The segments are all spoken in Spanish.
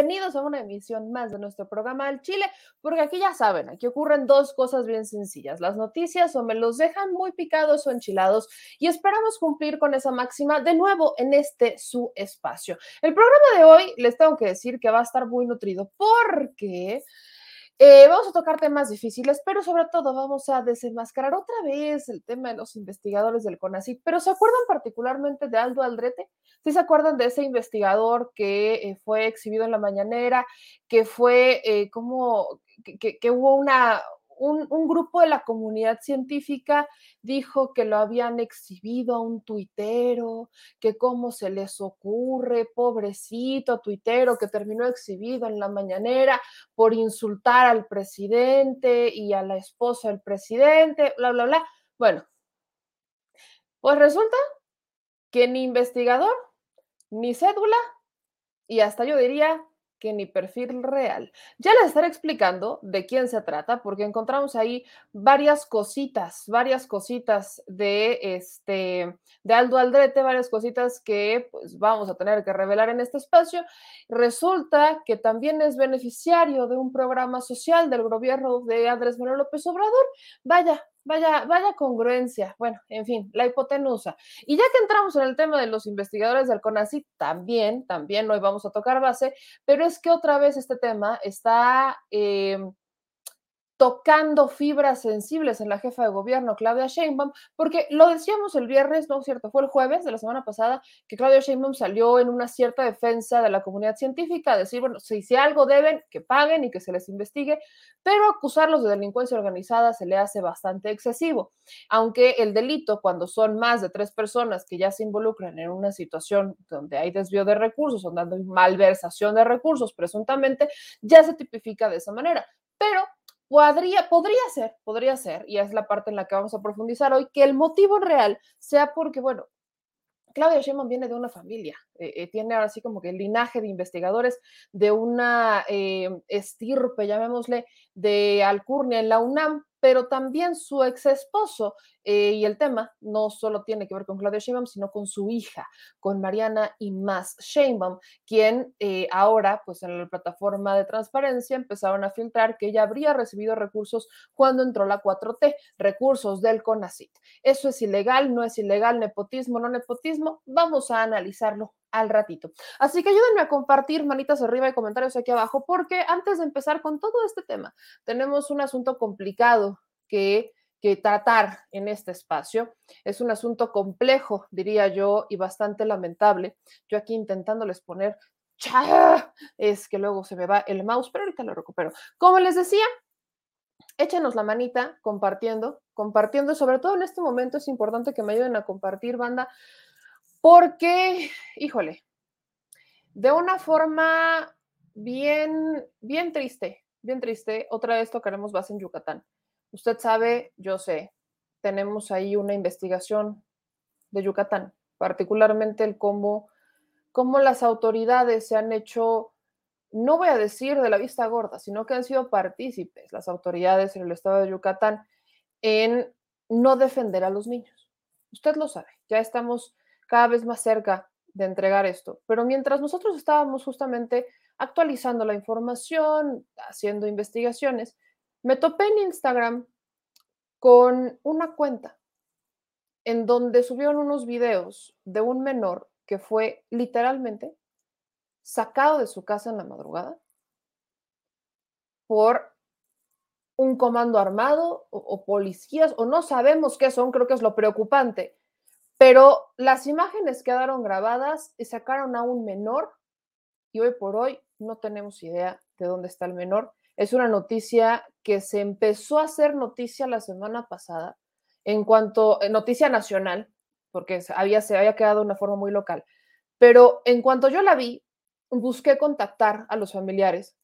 Bienvenidos a una emisión más de nuestro programa del Chile, porque aquí ya saben, aquí ocurren dos cosas bien sencillas. Las noticias o me los dejan muy picados o enchilados y esperamos cumplir con esa máxima de nuevo en este su espacio. El programa de hoy les tengo que decir que va a estar muy nutrido porque... Eh, vamos a tocar temas difíciles, pero sobre todo vamos a desenmascarar otra vez el tema de los investigadores del CONACYT. Pero ¿se acuerdan particularmente de Aldo Aldrete? ¿Sí se acuerdan de ese investigador que eh, fue exhibido en la mañanera, que fue eh, como que, que, hubo una, un, grupo de la comunidad científica dijo que lo habían exhibido a un tuitero, que cómo se les ocurre, pobrecito tuitero que terminó exhibido en la mañanera por insultar al presidente y a la esposa del presidente, bla, bla, bla. Bueno, pues resulta que ni investigador, ni cédula, y hasta yo diría que ni perfil real. Ya les estaré explicando de quién se trata, porque encontramos ahí varias cositas, varias cositas de este de Aldo Aldrete, varias cositas que pues vamos a tener que revelar en este espacio. Resulta que también es beneficiario de un programa social del gobierno de Andrés Manuel López Obrador. Vaya, Vaya, vaya congruencia. Bueno, en fin, la hipotenusa. Y ya que entramos en el tema de los investigadores del CONACYT, también, también hoy vamos a tocar base, pero es que otra vez este tema está eh, tocando fibras sensibles en la jefa de gobierno, Claudia Sheinbaum, porque lo decíamos el viernes, no es cierto, fue el jueves de la semana pasada que Claudia Sheinbaum salió en una cierta defensa de la comunidad científica, decir, bueno, si, si algo deben, que paguen y que se les investigue, pero acusarlos de delincuencia organizada se le hace bastante excesivo, aunque el delito, cuando son más de tres personas que ya se involucran en una situación donde hay desvío de recursos, donde hay malversación de recursos, presuntamente, ya se tipifica de esa manera. Pero Podría, ser, podría ser, y es la parte en la que vamos a profundizar hoy, que el motivo real sea porque, bueno, Claudia Sheinbaum viene de una familia, eh, eh, tiene así como que el linaje de investigadores de una eh, estirpe, llamémosle, de alcurnia en la UNAM, pero también su ex esposo. Eh, y el tema no solo tiene que ver con Claudia Sheinbaum, sino con su hija, con Mariana y más Sheinbaum, quien eh, ahora, pues en la plataforma de transparencia, empezaron a filtrar que ella habría recibido recursos cuando entró la 4T, recursos del CONACIT. ¿Eso es ilegal? ¿No es ilegal? ¿Nepotismo? ¿No nepotismo? Vamos a analizarlo al ratito. Así que ayúdenme a compartir manitas arriba y comentarios aquí abajo, porque antes de empezar con todo este tema, tenemos un asunto complicado que, que tratar en este espacio. Es un asunto complejo, diría yo, y bastante lamentable. Yo aquí intentándoles poner es que luego se me va el mouse, pero ahorita lo recupero. Como les decía, échenos la manita compartiendo, compartiendo, sobre todo en este momento es importante que me ayuden a compartir, banda, porque, híjole, de una forma bien, bien triste, bien triste, otra vez tocaremos base en Yucatán. Usted sabe, yo sé, tenemos ahí una investigación de Yucatán, particularmente el cómo, cómo las autoridades se han hecho, no voy a decir de la vista gorda, sino que han sido partícipes las autoridades en el estado de Yucatán en no defender a los niños. Usted lo sabe, ya estamos cada vez más cerca de entregar esto. Pero mientras nosotros estábamos justamente actualizando la información, haciendo investigaciones, me topé en Instagram con una cuenta en donde subieron unos videos de un menor que fue literalmente sacado de su casa en la madrugada por un comando armado o, o, policías, o no sabemos qué son, creo que es lo preocupante, pero las imágenes quedaron grabadas y sacaron a un menor y hoy por hoy no tenemos idea de dónde está el menor. Es una noticia que se empezó a hacer noticia la semana pasada en cuanto, eh, noticia nacional, porque había, se había quedado de una forma muy local. Pero en cuanto yo la vi, busqué contactar a los familiares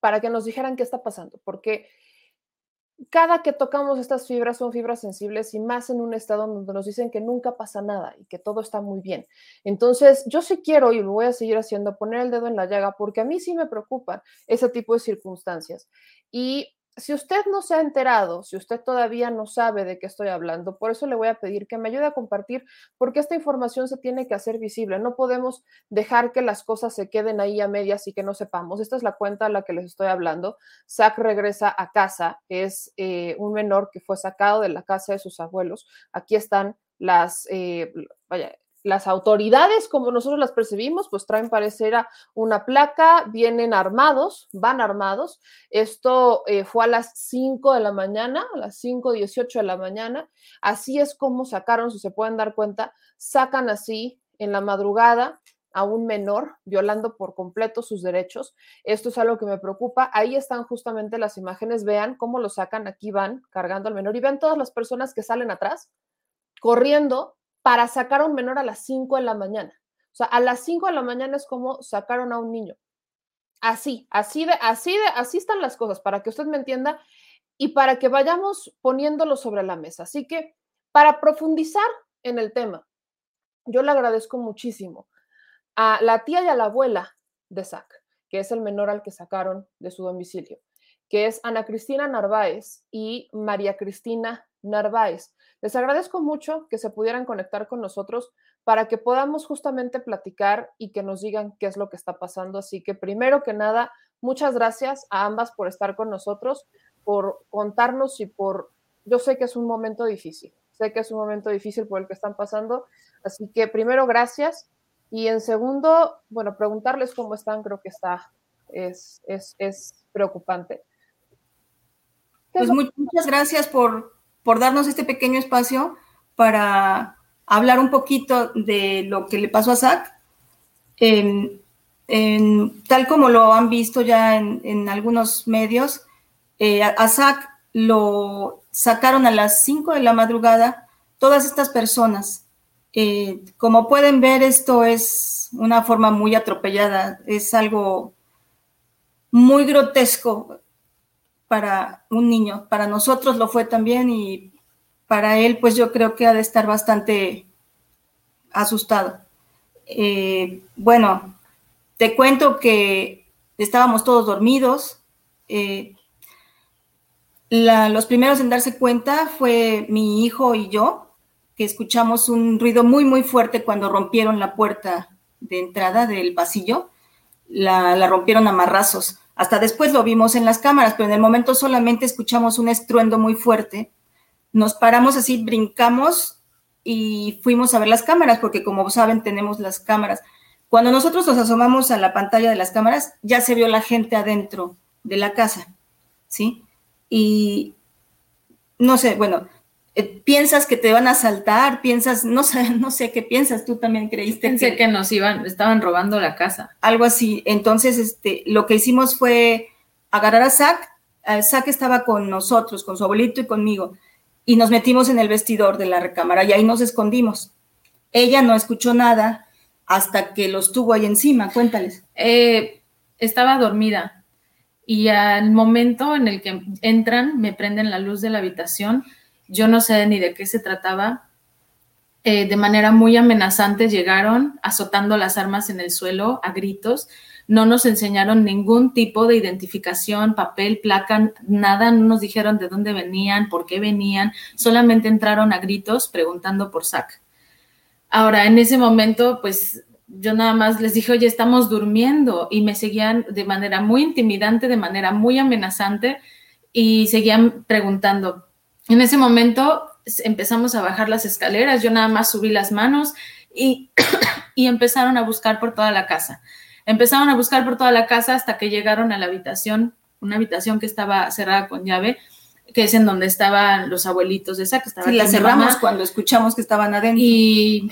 para que nos dijeran qué está pasando, porque cada que tocamos estas fibras son fibras sensibles y más en un estado donde nos dicen que nunca pasa nada y que todo está muy bien. Entonces, yo sí quiero y lo voy a seguir haciendo, poner el dedo en la llaga porque a mí sí me preocupan ese tipo de circunstancias. Y si usted no se ha enterado, si usted todavía no sabe de qué estoy hablando, por eso le voy a pedir que me ayude a compartir, porque esta información se tiene que hacer visible. No podemos dejar que las cosas se queden ahí a medias y que no sepamos. Esta es la cuenta a la que les estoy hablando. Zach regresa a casa, es eh, un menor que fue sacado de la casa de sus abuelos. Aquí están las, eh, vaya, las autoridades, como nosotros las percibimos, pues traen parecer una placa, vienen armados, van armados. Esto eh, fue a las 5 de la mañana, a las 5.18 de la mañana. Así es como sacaron, si se pueden dar cuenta, sacan así en la madrugada a un menor, violando por completo sus derechos. Esto es algo que me preocupa. Ahí están justamente las imágenes. Vean cómo lo sacan. Aquí van cargando al menor y vean todas las personas que salen atrás, corriendo para sacar a un menor a las 5 de la mañana. O sea, a las 5 de la mañana es como sacaron a un niño. Así, así de, así de, así están las cosas, para que usted me entienda y para que vayamos poniéndolo sobre la mesa. Así que, para profundizar en el tema, yo le agradezco muchísimo a la tía y a la abuela de Zach, que es el menor al que sacaron de su domicilio, que es Ana Cristina Narváez y María Cristina Narváez. Les agradezco mucho que se pudieran conectar con nosotros para que podamos justamente platicar y que nos digan qué es lo que está pasando. Así que primero que nada, muchas gracias a ambas por estar con nosotros, por contarnos y por, yo sé que es un momento difícil, sé que es un momento difícil por el que están pasando. Así que primero, gracias. Y en segundo, bueno, preguntarles cómo están, creo que está, es, es, es preocupante. Pues muchas gracias por, por darnos este pequeño espacio para hablar un poquito de lo que le pasó a Zach. tal como lo han visto ya en, algunos medios, eh, a, Zach lo sacaron a las 5 de la madrugada todas estas personas. Eh, como pueden ver, esto es una forma muy atropellada, es algo muy grotesco para un niño. Para nosotros lo fue también y para él, pues yo creo que ha de estar bastante asustado. Eh, bueno, te cuento que estábamos todos dormidos. Eh, los primeros en darse cuenta fue mi hijo y yo, que escuchamos un ruido muy, muy fuerte cuando rompieron la puerta de entrada del pasillo. La, la rompieron a marrazos. Hasta después lo vimos en las cámaras, pero en el momento solamente escuchamos un estruendo muy fuerte. Nos paramos así, brincamos y fuimos a ver las cámaras, porque como saben, tenemos las cámaras. Cuando nosotros nos asomamos a la pantalla de las cámaras, ya se vio la gente adentro de la casa, ¿sí? Y no sé, bueno, eh, piensas que te van a asaltar, piensas, no sé, no sé qué piensas, tú también creíste Pensé que nos iban, estaban robando la casa. algo así. Entonces, este, lo que hicimos fue agarrar a Zach. Eh, Zach estaba con nosotros, con su abuelito y conmigo, y nos metimos en el vestidor de la recámara y ahí nos escondimos. Ella no escuchó nada hasta que los tuvo ahí encima. Cuéntales. Eh, estaba dormida y al momento en el que entran, me prenden la luz de la habitación. Yo no sé ni de qué se trataba. Eh, de manera muy amenazante llegaron azotando las armas en el suelo a gritos. No nos enseñaron ningún tipo de identificación, papel, placa, nada. No nos dijeron de dónde venían, por qué venían. Solamente entraron a gritos preguntando por Zach. Ahora, en ese momento, pues yo nada más les dije, oye, estamos durmiendo y me seguían de manera muy intimidante, de manera muy amenazante y seguían preguntando. En ese momento empezamos a bajar las escaleras, yo nada más subí las manos y, y empezaron a buscar por toda la casa. Empezaron a buscar por toda la casa hasta que llegaron a la habitación, una habitación que estaba cerrada con llave, que es en donde estaban los abuelitos de esa, que estaba Sí, la cerramos mamá. cuando escuchamos que estaban adentro. Y,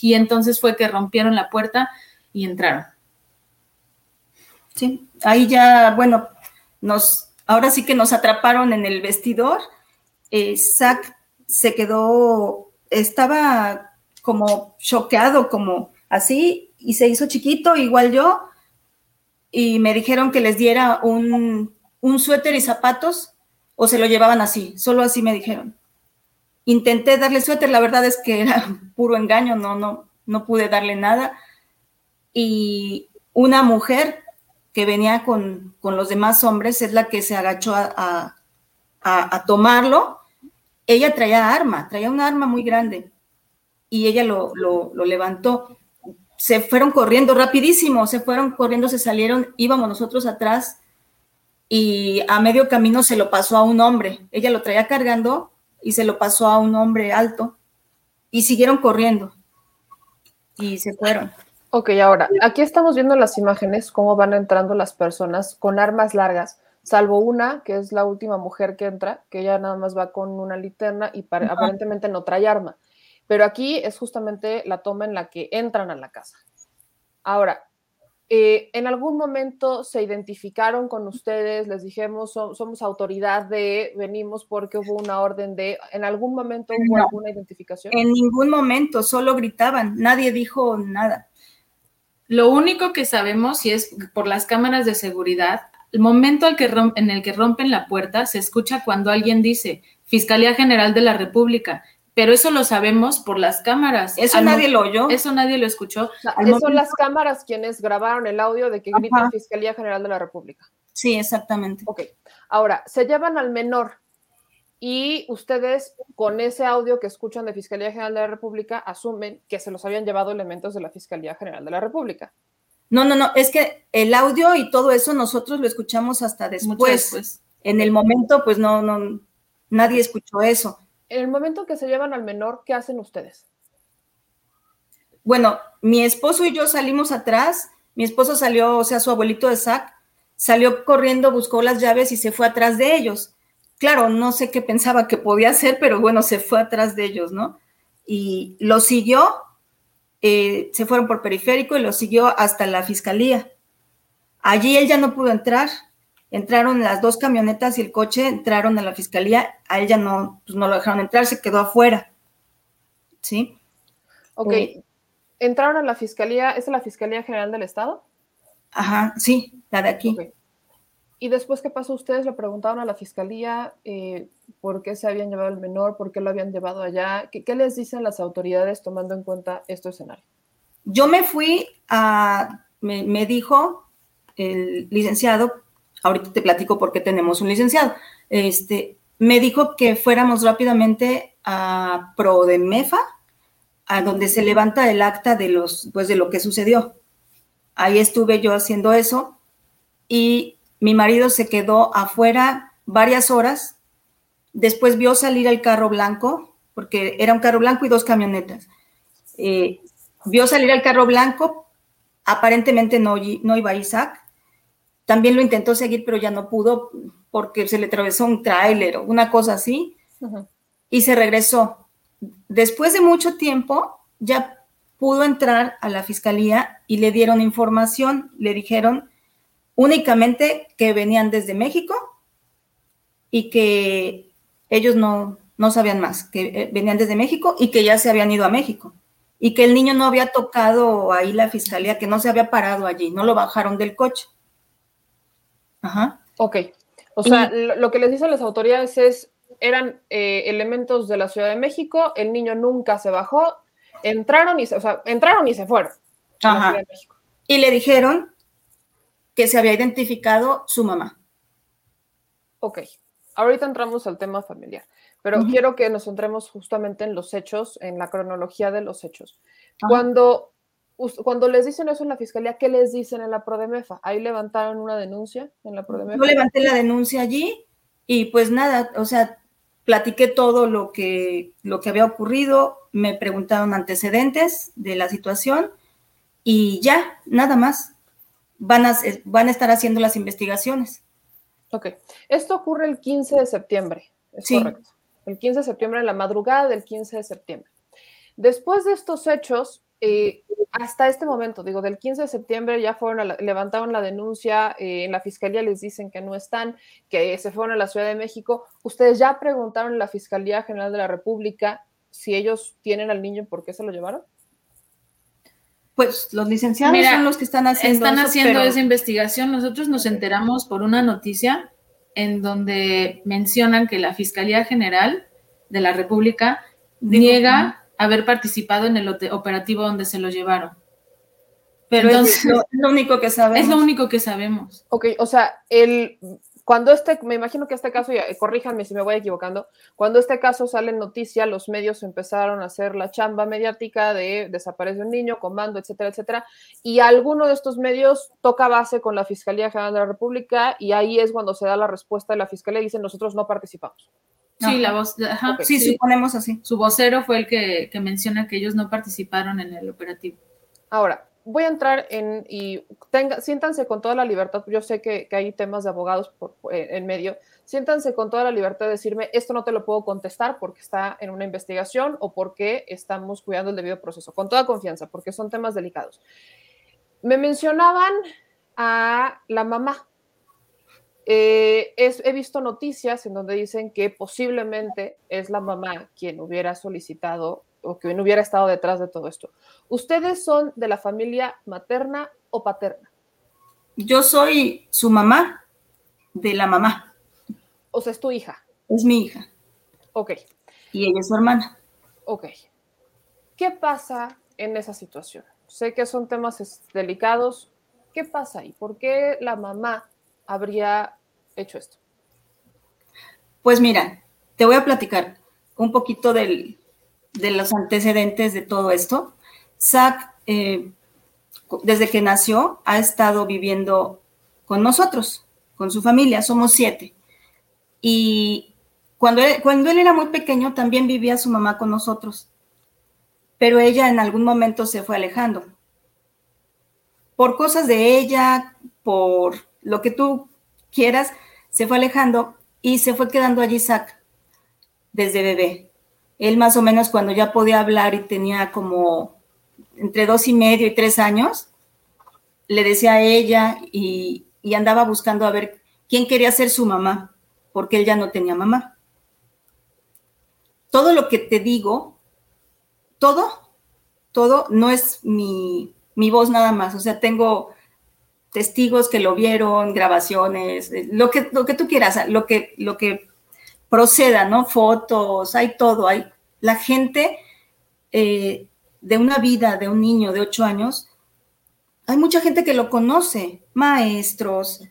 y entonces fue que rompieron la puerta y entraron. Sí, ahí ya, bueno, nos, ahora sí que nos atraparon en el vestidor. Eh, Zach se quedó, estaba como choqueado, como así, y se hizo chiquito, igual yo, y me dijeron que les diera un, suéter y zapatos, o se lo llevaban así, solo así me dijeron. Intenté darle suéter, la verdad es que era puro engaño, no, no, no pude darle nada. Y una mujer que venía con, con los demás hombres es la que se agachó a- a- tomarlo. Ella traía arma, traía una arma muy grande y ella lo, lo- lo levantó. Se fueron corriendo rapidísimo, se fueron corriendo, se salieron, íbamos nosotros atrás y a medio camino se lo pasó a un hombre. Ella lo traía cargando y se lo pasó a un hombre alto y siguieron corriendo y se fueron. Ok, ahora, aquí estamos viendo las imágenes, cómo van entrando las personas con armas largas, salvo una, que es la última mujer que entra, que ella nada más va con una linterna y pare- aparentemente no trae arma. Pero aquí es justamente la toma en la que entran a la casa. Ahora, eh, ¿en algún momento se identificaron con ustedes? Les dijimos, "So- somos autoridad de, venimos porque hubo una orden de, ¿en algún momento hubo No. alguna identificación? En ningún momento, solo gritaban, nadie dijo nada. Lo único que sabemos, y es por las cámaras de seguridad, el momento al que rom- en el que rompen la puerta se escucha cuando alguien dice Fiscalía General de la República, pero eso lo sabemos por las cámaras. Eso Al nadie lo oyó. Eso nadie lo escuchó. Son momento- las cámaras quienes grabaron el audio de que Ajá. gritan Fiscalía General de la República. Sí, exactamente. Ok, ahora, se llevan al menor y ustedes con ese audio que escuchan de Fiscalía General de la República asumen que se los habían llevado elementos de la Fiscalía General de la República. No, no, no, es que el audio y todo eso nosotros lo escuchamos hasta después. después. En el momento, pues no, no, nadie escuchó eso. En el momento que se llevan al menor, ¿qué hacen ustedes? Bueno, mi esposo y yo salimos atrás. Mi esposo salió, o sea, su abuelito de Zach, salió corriendo, buscó las llaves y se fue atrás de ellos. Claro, no sé qué pensaba que podía hacer, pero bueno, se fue atrás de ellos, ¿no? Y lo siguió, eh, se fueron por periférico y lo siguió hasta la fiscalía. Allí él ya no pudo entrar. Entraron las dos camionetas y el coche, entraron a la fiscalía. A él ya no, pues no lo dejaron entrar, se quedó afuera. ¿Sí? Ok, Eh. entraron a la Fiscalía, ¿es la Fiscalía General del Estado? Ajá, sí, la de aquí. Ok. Y después, ¿qué pasó? Ustedes le preguntaron a la Fiscalía eh, por qué se habían llevado el menor, por qué lo habían llevado allá. ¿Qué, qué les dicen las autoridades tomando en cuenta este escenario? Yo me fui a, me, me dijo el licenciado, ahorita te platico por qué tenemos un licenciado, este, me dijo que fuéramos rápidamente a Prodemefa, a donde se levanta el acta de los, pues de lo que sucedió. Ahí estuve yo haciendo eso y mi marido se quedó afuera varias horas. Después vio salir el carro blanco, porque era un carro blanco y dos camionetas. Eh, vio salir el carro blanco, aparentemente no, no iba Isaac. También lo intentó seguir, pero ya no pudo porque se le atravesó un tráiler o una cosa así. Y se regresó. Después de mucho tiempo, ya pudo entrar a la fiscalía y le dieron información. Le dijeron únicamente que venían desde México y que ellos no, no sabían más, que eh, venían desde México y que ya se habían ido a México y que el niño no había tocado ahí la fiscalía, que no se había parado allí, no lo bajaron del coche. Ajá. Ok. O sea, lo que les dicen las autoridades es, eran eh, elementos de la Ciudad de México, el niño nunca se bajó, entraron y se, o sea, entraron y se fueron. Ajá. Y le dijeron que se había identificado su mamá. Ok. Ahorita entramos al tema familiar. Pero quiero que nos centremos justamente en los hechos, en la cronología de los hechos. Cuando, cuando les dicen eso en la fiscalía, ¿qué les dicen en la Prodemefa? ¿Ahí levantaron una denuncia en la Prodemefa? Yo levanté la denuncia allí y pues nada, o sea, platiqué todo lo que, lo que había ocurrido, me preguntaron antecedentes de la situación y ya, nada más. Van a, van a estar haciendo las investigaciones. Ok. Esto ocurre el 15 de septiembre. ¿Es sí. correcto? el 15 de septiembre, en la madrugada del 15 de septiembre. Después de estos hechos, eh, hasta este momento, digo, del 15 de septiembre ya fueron levantaron la denuncia, eh, en la fiscalía les dicen que no están, que se fueron a la Ciudad de México. Ustedes ya preguntaron en la Fiscalía General de la República si ellos tienen al niño, ¿por qué se lo llevaron? Pues los licenciados son los que están haciendo Están haciendo esa investigación. Nosotros nos enteramos por una noticia en donde mencionan que la Fiscalía General de la República niega haber participado en el operativo donde se lo llevaron. Pero es lo, único que sabemos. Es lo único que sabemos. Ok, o sea, el, cuando este, me imagino que este caso, y corríjanme si me voy equivocando, cuando este caso sale en noticia, los medios empezaron a hacer la chamba mediática de desaparece un niño, comando, etcétera, etcétera, y alguno de estos medios toca base con la Fiscalía General de la República y ahí es cuando se da la respuesta de la Fiscalía y dicen nosotros no participamos. Sí, la voz, sí, suponemos así. Su vocero fue el que, que menciona que ellos no participaron en el operativo. Ahora, voy a entrar en y tenga, siéntanse con toda la libertad, yo sé que, hay temas de abogados eh, en medio, siéntanse con toda la libertad de decirme, esto no te lo puedo contestar porque está en una investigación o porque estamos cuidando el debido proceso, con toda confianza, porque son temas delicados. Me mencionaban a la mamá. Eh, he visto noticias en donde dicen que posiblemente es la mamá quien hubiera solicitado o que no hubiera estado detrás de todo esto. ¿Ustedes son de la familia materna o paterna? Yo soy su mamá de la mamá. O sea, es tu hija. Es mi hija. Ok. Y ella es su hermana. Ok. ¿Qué pasa en esa situación? Sé que son temas delicados. ¿Qué pasa ahí? ¿Por qué la mamá habría hecho esto? Pues mira, te voy a platicar un poquito del, de los antecedentes de todo esto, Zach, eh, desde que nació, ha estado viviendo con nosotros, con su familia, somos siete. Y cuando él, cuando él era muy pequeño, también vivía su mamá con nosotros, pero ella en algún momento se fue alejando. Por cosas de ella, por lo que tú quieras, se fue alejando y se fue quedando allí Zach desde bebé. Él más o menos cuando ya podía hablar y tenía como entre dos y medio y tres años, le decía a ella y, andaba buscando a ver quién quería ser su mamá, porque él ya no tenía mamá. Todo lo que te digo, todo, todo no es mi, mi voz nada más. O sea, tengo testigos que lo vieron, grabaciones, lo que, lo que tú quieras, lo que, lo que proceda, ¿no? Fotos, hay todo, hay la gente eh, de una vida de un niño de ocho años, hay mucha gente que lo conoce, maestros,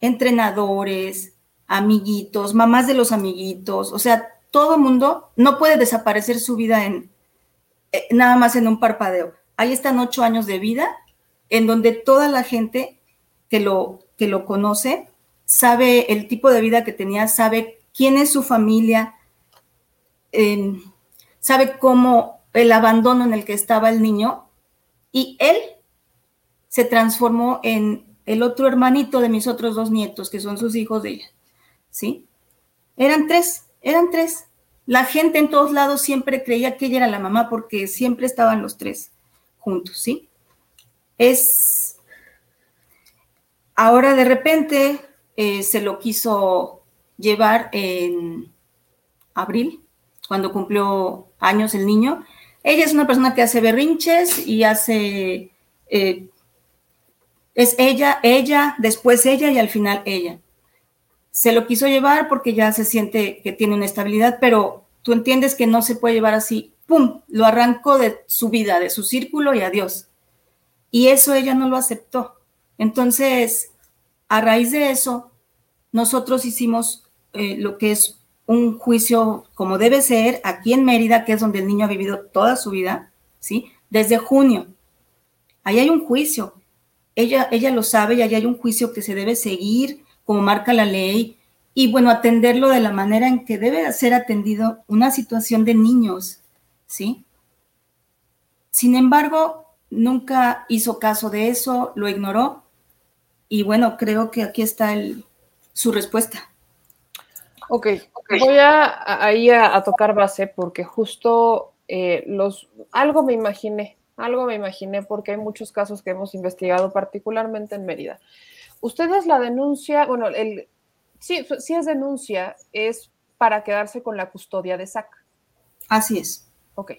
entrenadores, amiguitos, mamás de los amiguitos, o sea, todo mundo no puede desaparecer su vida en eh, nada más en un parpadeo. Ahí están ocho años de vida en donde toda la gente que lo, que lo conoce sabe el tipo de vida que tenía, sabe quién es su familia, sabe cómo el abandono en el que estaba el niño y él se transformó en el otro hermanito de mis otros dos nietos, que son sus hijos de ella, ¿sí? Eran tres, eran tres. La gente en todos lados siempre creía que ella era la mamá porque siempre estaban los tres juntos, ¿sí? Es... Ahora de repente eh, se lo quiso llevar en abril, cuando cumplió años el niño. Ella es una persona que hace berrinches y hace... Eh, es ella, ella, después ella y al final ella. Se lo quiso llevar porque ya se siente que tiene una estabilidad, pero tú entiendes que no se puede llevar así, ¡pum! Lo arrancó de su vida, de su círculo y adiós. Y eso ella no lo aceptó. Entonces, a raíz de eso, nosotros hicimos eh, lo que es un juicio como debe ser aquí en Mérida, que es donde el niño ha vivido toda su vida, ¿sí? Desde junio. Ahí hay un juicio. Ella, ella lo sabe y ahí hay un juicio que se debe seguir, como marca la ley, y bueno, atenderlo de la manera en que debe ser atendido una situación de niños, ¿sí? Sin embargo, nunca hizo caso de eso, lo ignoró, y bueno, creo que aquí está el, su respuesta. Ok, voy a, ahí a, tocar base porque justo eh, los algo me imaginé, algo me imaginé porque hay muchos casos que hemos investigado, particularmente en Mérida. Ustedes la denuncia, bueno, el, sí, sí es denuncia, es para quedarse con la custodia de SAC. Así es. Ok.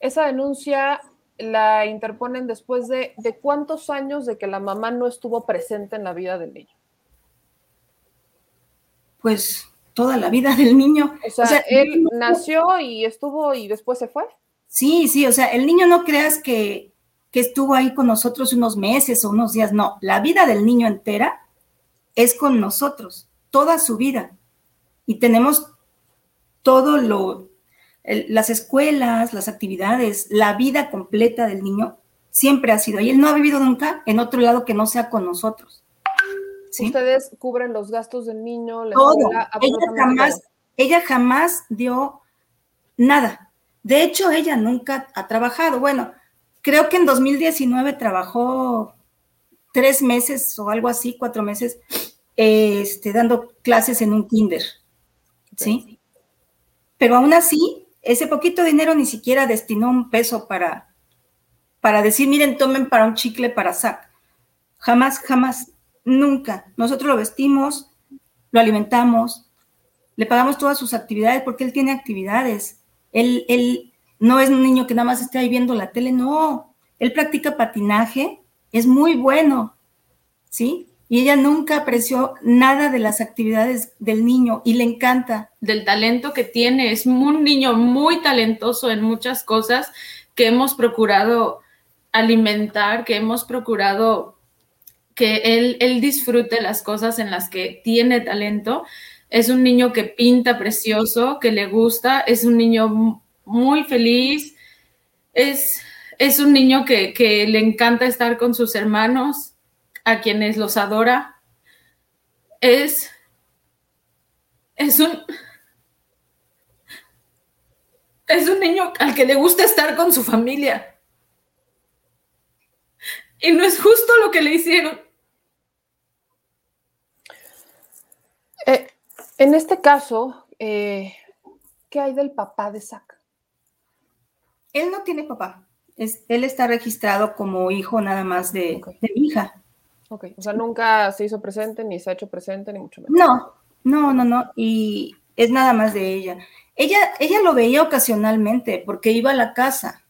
Esa denuncia la interponen después de, de cuántos años de que la mamá no estuvo presente en la vida del niño. Pues toda la vida del niño. O sea, él nació y estuvo y después se fue. Sí, sí, o sea, el niño no creas que, que estuvo ahí con nosotros unos meses o unos días, no, la vida del niño entera es con nosotros, toda su vida. Y tenemos todo lo, las escuelas, las actividades, la vida completa del niño siempre ha sido ahí. Él no ha vivido nunca en otro lado que no sea con nosotros. Ustedes cubren los gastos del niño, Todo. Ella jamás, ella jamás dio nada. De hecho, ella nunca ha trabajado. Bueno, creo que en 2019 trabajó tres meses o algo así, cuatro meses, este, dando clases en un kinder. ¿Sí? Pero aún así, ese poquito dinero ni siquiera destinó un peso para, para decir, miren, tomen para un chicle para SAC. Jamás, jamás. Nunca. Nosotros lo vestimos, lo alimentamos, le pagamos todas sus actividades porque él tiene actividades. Él, él no es un niño que nada más esté ahí viendo la tele, no. Él practica patinaje, es muy bueno, ¿sí? Y ella nunca apreció nada de las actividades del niño y le encanta. Del talento que tiene, es un niño muy talentoso en muchas cosas que hemos procurado alimentar, que hemos procurado que él, él disfrute las cosas en las que tiene talento. Es un niño que pinta precioso, que le gusta, es un niño muy feliz, es, es un niño que, que le encanta estar con sus hermanos, a quienes los adora. Es, es un, es un niño al que le gusta estar con su familia. Y no es justo lo que le hicieron. Eh, en este caso, eh, ¿qué hay del papá de Zack? Él no tiene papá. él está registrado como hijo nada más de, mi hija. Ok, o sea, nunca se hizo presente, ni se ha hecho presente, ni mucho menos. No, no, no, no. Y es nada más de ella. Ella, ella lo veía ocasionalmente porque iba a la casa.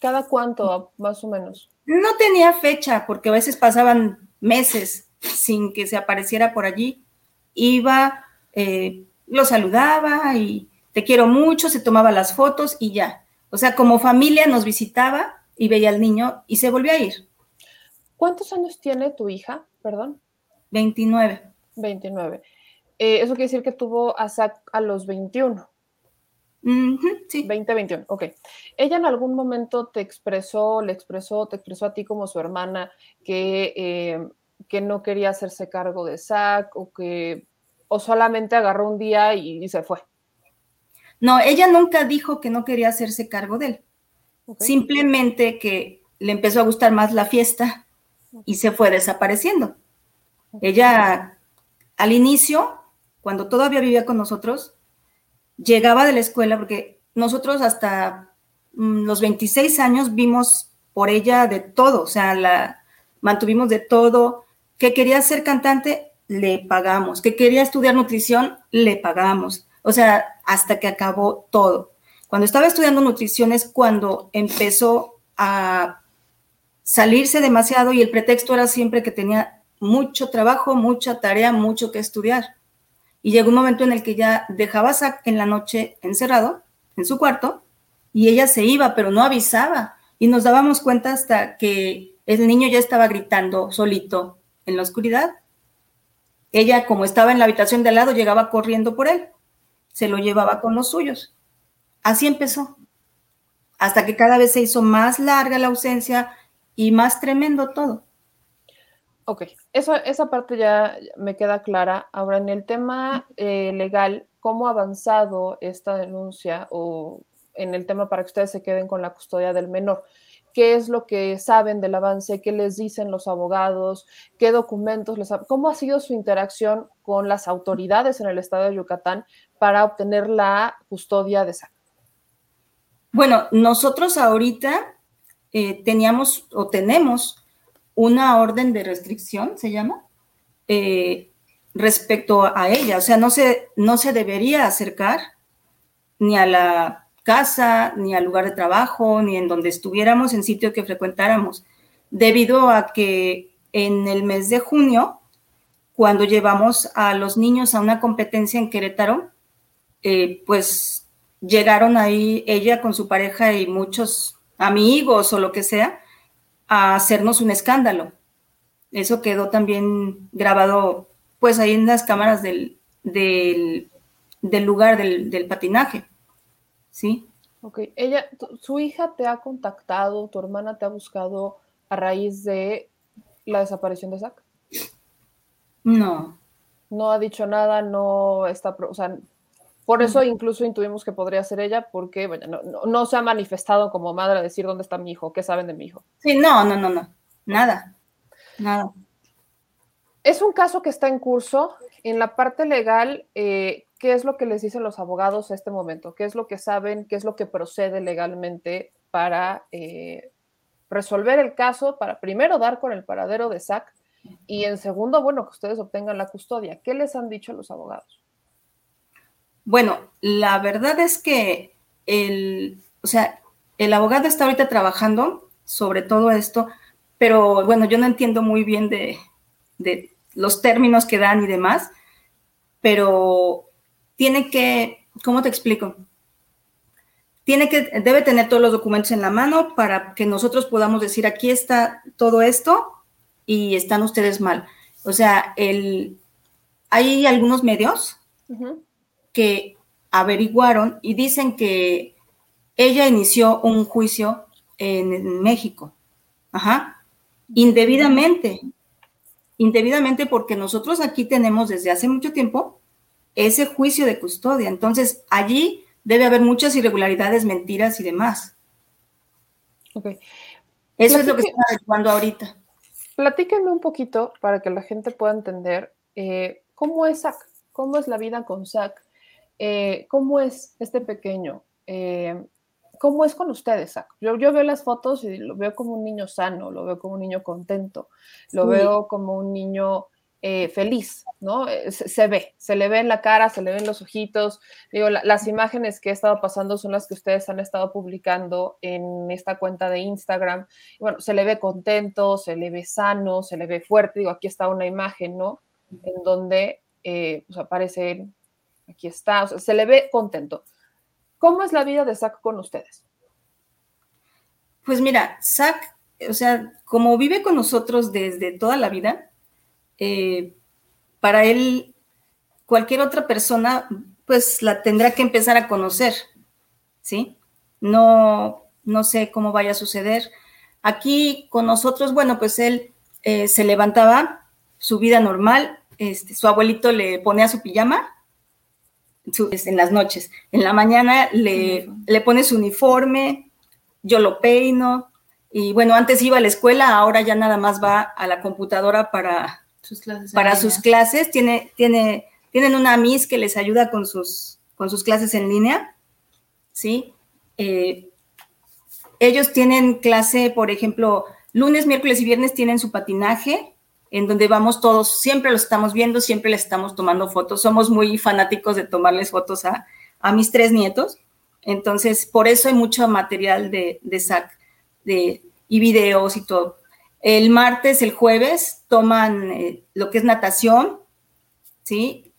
¿Cada cuánto, más o menos? No tenía fecha porque a veces pasaban meses sin que se apareciera por allí iba, eh, lo saludaba y te quiero mucho, se tomaba las fotos y ya. O sea, como familia nos visitaba y veía al niño y se volvió a ir. ¿Cuántos años tiene tu hija? Perdón. 29. 29. Eh, eso quiere decir que tuvo a Zach a los 21. sí. 20, 21, ok. ¿Ella en algún momento te expresó, le expresó, te expresó a ti como su hermana que, eh, que no quería hacerse cargo de Zach o que o solamente agarró un día y, se fue? No, ella nunca dijo que no quería hacerse cargo de él. Simplemente que le empezó a gustar más la fiesta y se fue desapareciendo. Ella, al inicio, cuando todavía vivía con nosotros, llegaba de la escuela, porque nosotros hasta mm, los 26 años vimos por ella de todo, o sea, la mantuvimos de todo. Que quería ser cantante, le pagamos. Que quería estudiar nutrición, le pagamos. O sea, hasta que acabó todo. Cuando estaba estudiando nutrición es cuando empezó a salirse demasiado y el pretexto era siempre que tenía mucho trabajo, mucha tarea, mucho que estudiar. Y llegó un momento en el que ya dejaba a en la noche encerrado en su cuarto y ella se iba, pero no avisaba. Y nos dábamos cuenta hasta que el niño ya estaba gritando solito en la oscuridad. Ella, como estaba en la habitación de al lado, llegaba corriendo por él. Se lo llevaba con los suyos. Así empezó. Hasta que cada vez se hizo más larga la ausencia y más tremendo todo. Ok, esa, esa parte ya me queda clara. Ahora, en el tema eh, legal, ¿cómo ha avanzado esta denuncia o en el tema para que ustedes se queden con la custodia del menor? ¿Qué es lo que saben del avance? ¿Qué les dicen los abogados? ¿Qué documentos les ¿Cómo ha sido su interacción con las autoridades en el estado de Yucatán para obtener la custodia de esa? Bueno, nosotros ahorita eh, teníamos o tenemos una orden de restricción, se llama, eh, respecto a ella. O sea, no se, no se debería acercar ni a la casa, ni al lugar de trabajo, ni en donde estuviéramos, en sitio que frecuentáramos, debido a que en el mes de junio, cuando llevamos a los niños a una competencia en Querétaro, eh, pues llegaron ahí ella con su pareja y muchos amigos o lo que sea, a hacernos un escándalo. Eso quedó también grabado, pues ahí en las cámaras del, del, lugar del, patinaje. ¿Sí? Ok, ella, su hija te ha contactado, tu hermana te ha buscado a raíz de la desaparición de Zach. No. No ha dicho nada, no está, o sea, por eso incluso intuimos que podría ser ella, porque bueno, no, se ha manifestado como madre a decir dónde está mi hijo, qué saben de mi hijo. Sí, no, no, no, no, nada, nada. Es un caso que está en curso. En la parte legal, eh, ¿qué es lo que les dicen los abogados a este momento? ¿Qué es lo que saben? ¿Qué es lo que procede legalmente para eh, resolver el caso? Para primero dar con el paradero de SAC y en segundo, bueno, que ustedes obtengan la custodia. ¿Qué les han dicho los abogados? Bueno, la verdad es que el, o sea, el abogado está ahorita trabajando sobre todo esto, pero bueno, yo no entiendo muy bien de, de los términos que dan y demás, pero tiene que, ¿cómo te explico? Tiene que, debe tener todos los documentos en la mano para que nosotros podamos decir, aquí está todo esto y están ustedes mal. O sea, el, hay algunos medios que averiguaron y dicen que ella inició un juicio en, México. Ajá. Indebidamente. Indebidamente porque nosotros aquí tenemos desde hace mucho tiempo ese juicio de custodia. Entonces, allí debe haber muchas irregularidades, mentiras y demás. Ok. Eso es lo que está averiguando ahorita. Platíqueme un poquito para que la gente pueda entender eh, cómo es SAC, cómo es la vida con SAC, eh, ¿cómo es este pequeño? Eh, ¿Cómo es con ustedes, Yo, yo, veo las fotos y lo veo como un niño sano, lo veo como un niño contento, lo veo como un niño eh, feliz, ¿no? Se, ve, se le ve en la cara, se le ven los ojitos. Digo, las imágenes que he estado pasando son las que ustedes han estado publicando en esta cuenta de Instagram. bueno, se le ve contento, se le ve sano, se le ve fuerte. Digo, aquí está una imagen, ¿no? En donde pues aparece aquí está, o sea, se le ve contento. ¿Cómo es la vida de Zach con ustedes? Pues mira, Zach, o sea, como vive con nosotros desde toda la vida, eh, para él cualquier otra persona, pues la tendrá que empezar a conocer, ¿sí? No, no sé cómo vaya a suceder. Aquí con nosotros, bueno, pues él eh, se levantaba, su vida normal, este, su abuelito le ponía su pijama en las noches, en la mañana le, le pone su uniforme, yo lo peino, y bueno, antes iba a la escuela, ahora ya nada más va a la computadora para sus clases. Para sus clases. Tiene, tiene, tienen una Miss que les ayuda con sus, con sus clases en línea. ¿Sí? Eh, ellos tienen clase, por ejemplo, lunes, miércoles y viernes tienen su patinaje, en donde vamos todos, siempre los estamos viendo, siempre les estamos tomando fotos. Somos muy fanáticos de tomarles fotos a, a mis tres nietos. Entonces, por eso hay mucho material de, de SAC de, y videos y todo. El martes, el jueves, toman eh, lo que es natación, ¿sí?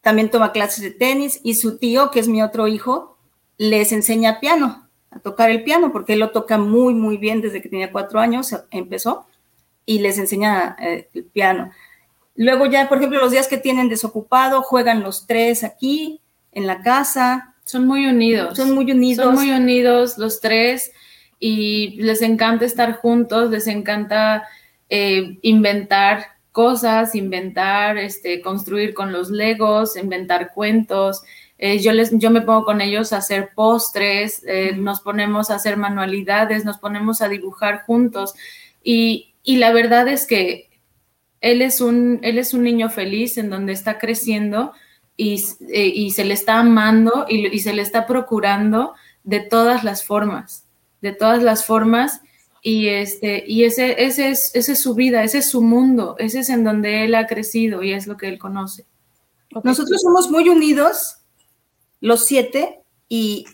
También toma clases de tenis y su tío, que es mi otro hijo, les enseña piano, a tocar el piano, porque él lo toca muy, muy bien desde que tenía cuatro años, empezó, y les enseña eh, el piano. Luego ya, por ejemplo, los días que tienen desocupado, juegan los tres aquí, en la casa. Son muy unidos. Son muy unidos. Son muy unidos los tres y les encanta estar juntos, les encanta eh, inventar cosas, inventar, este, construir con los legos, inventar cuentos. Eh, yo, les, yo me pongo con ellos a hacer postres, eh, nos ponemos a hacer manualidades, nos ponemos a dibujar juntos. Y, y, la verdad es que él es, un, él es un niño feliz en donde está creciendo y, y se le está amando y, y se le está procurando de todas las formas de todas las formas y, este, y ese, ese, es, ese es su vida, ese es su mundo, ese es en donde él ha crecido y es lo que él conoce. Nosotros somos muy unidos, los siete, y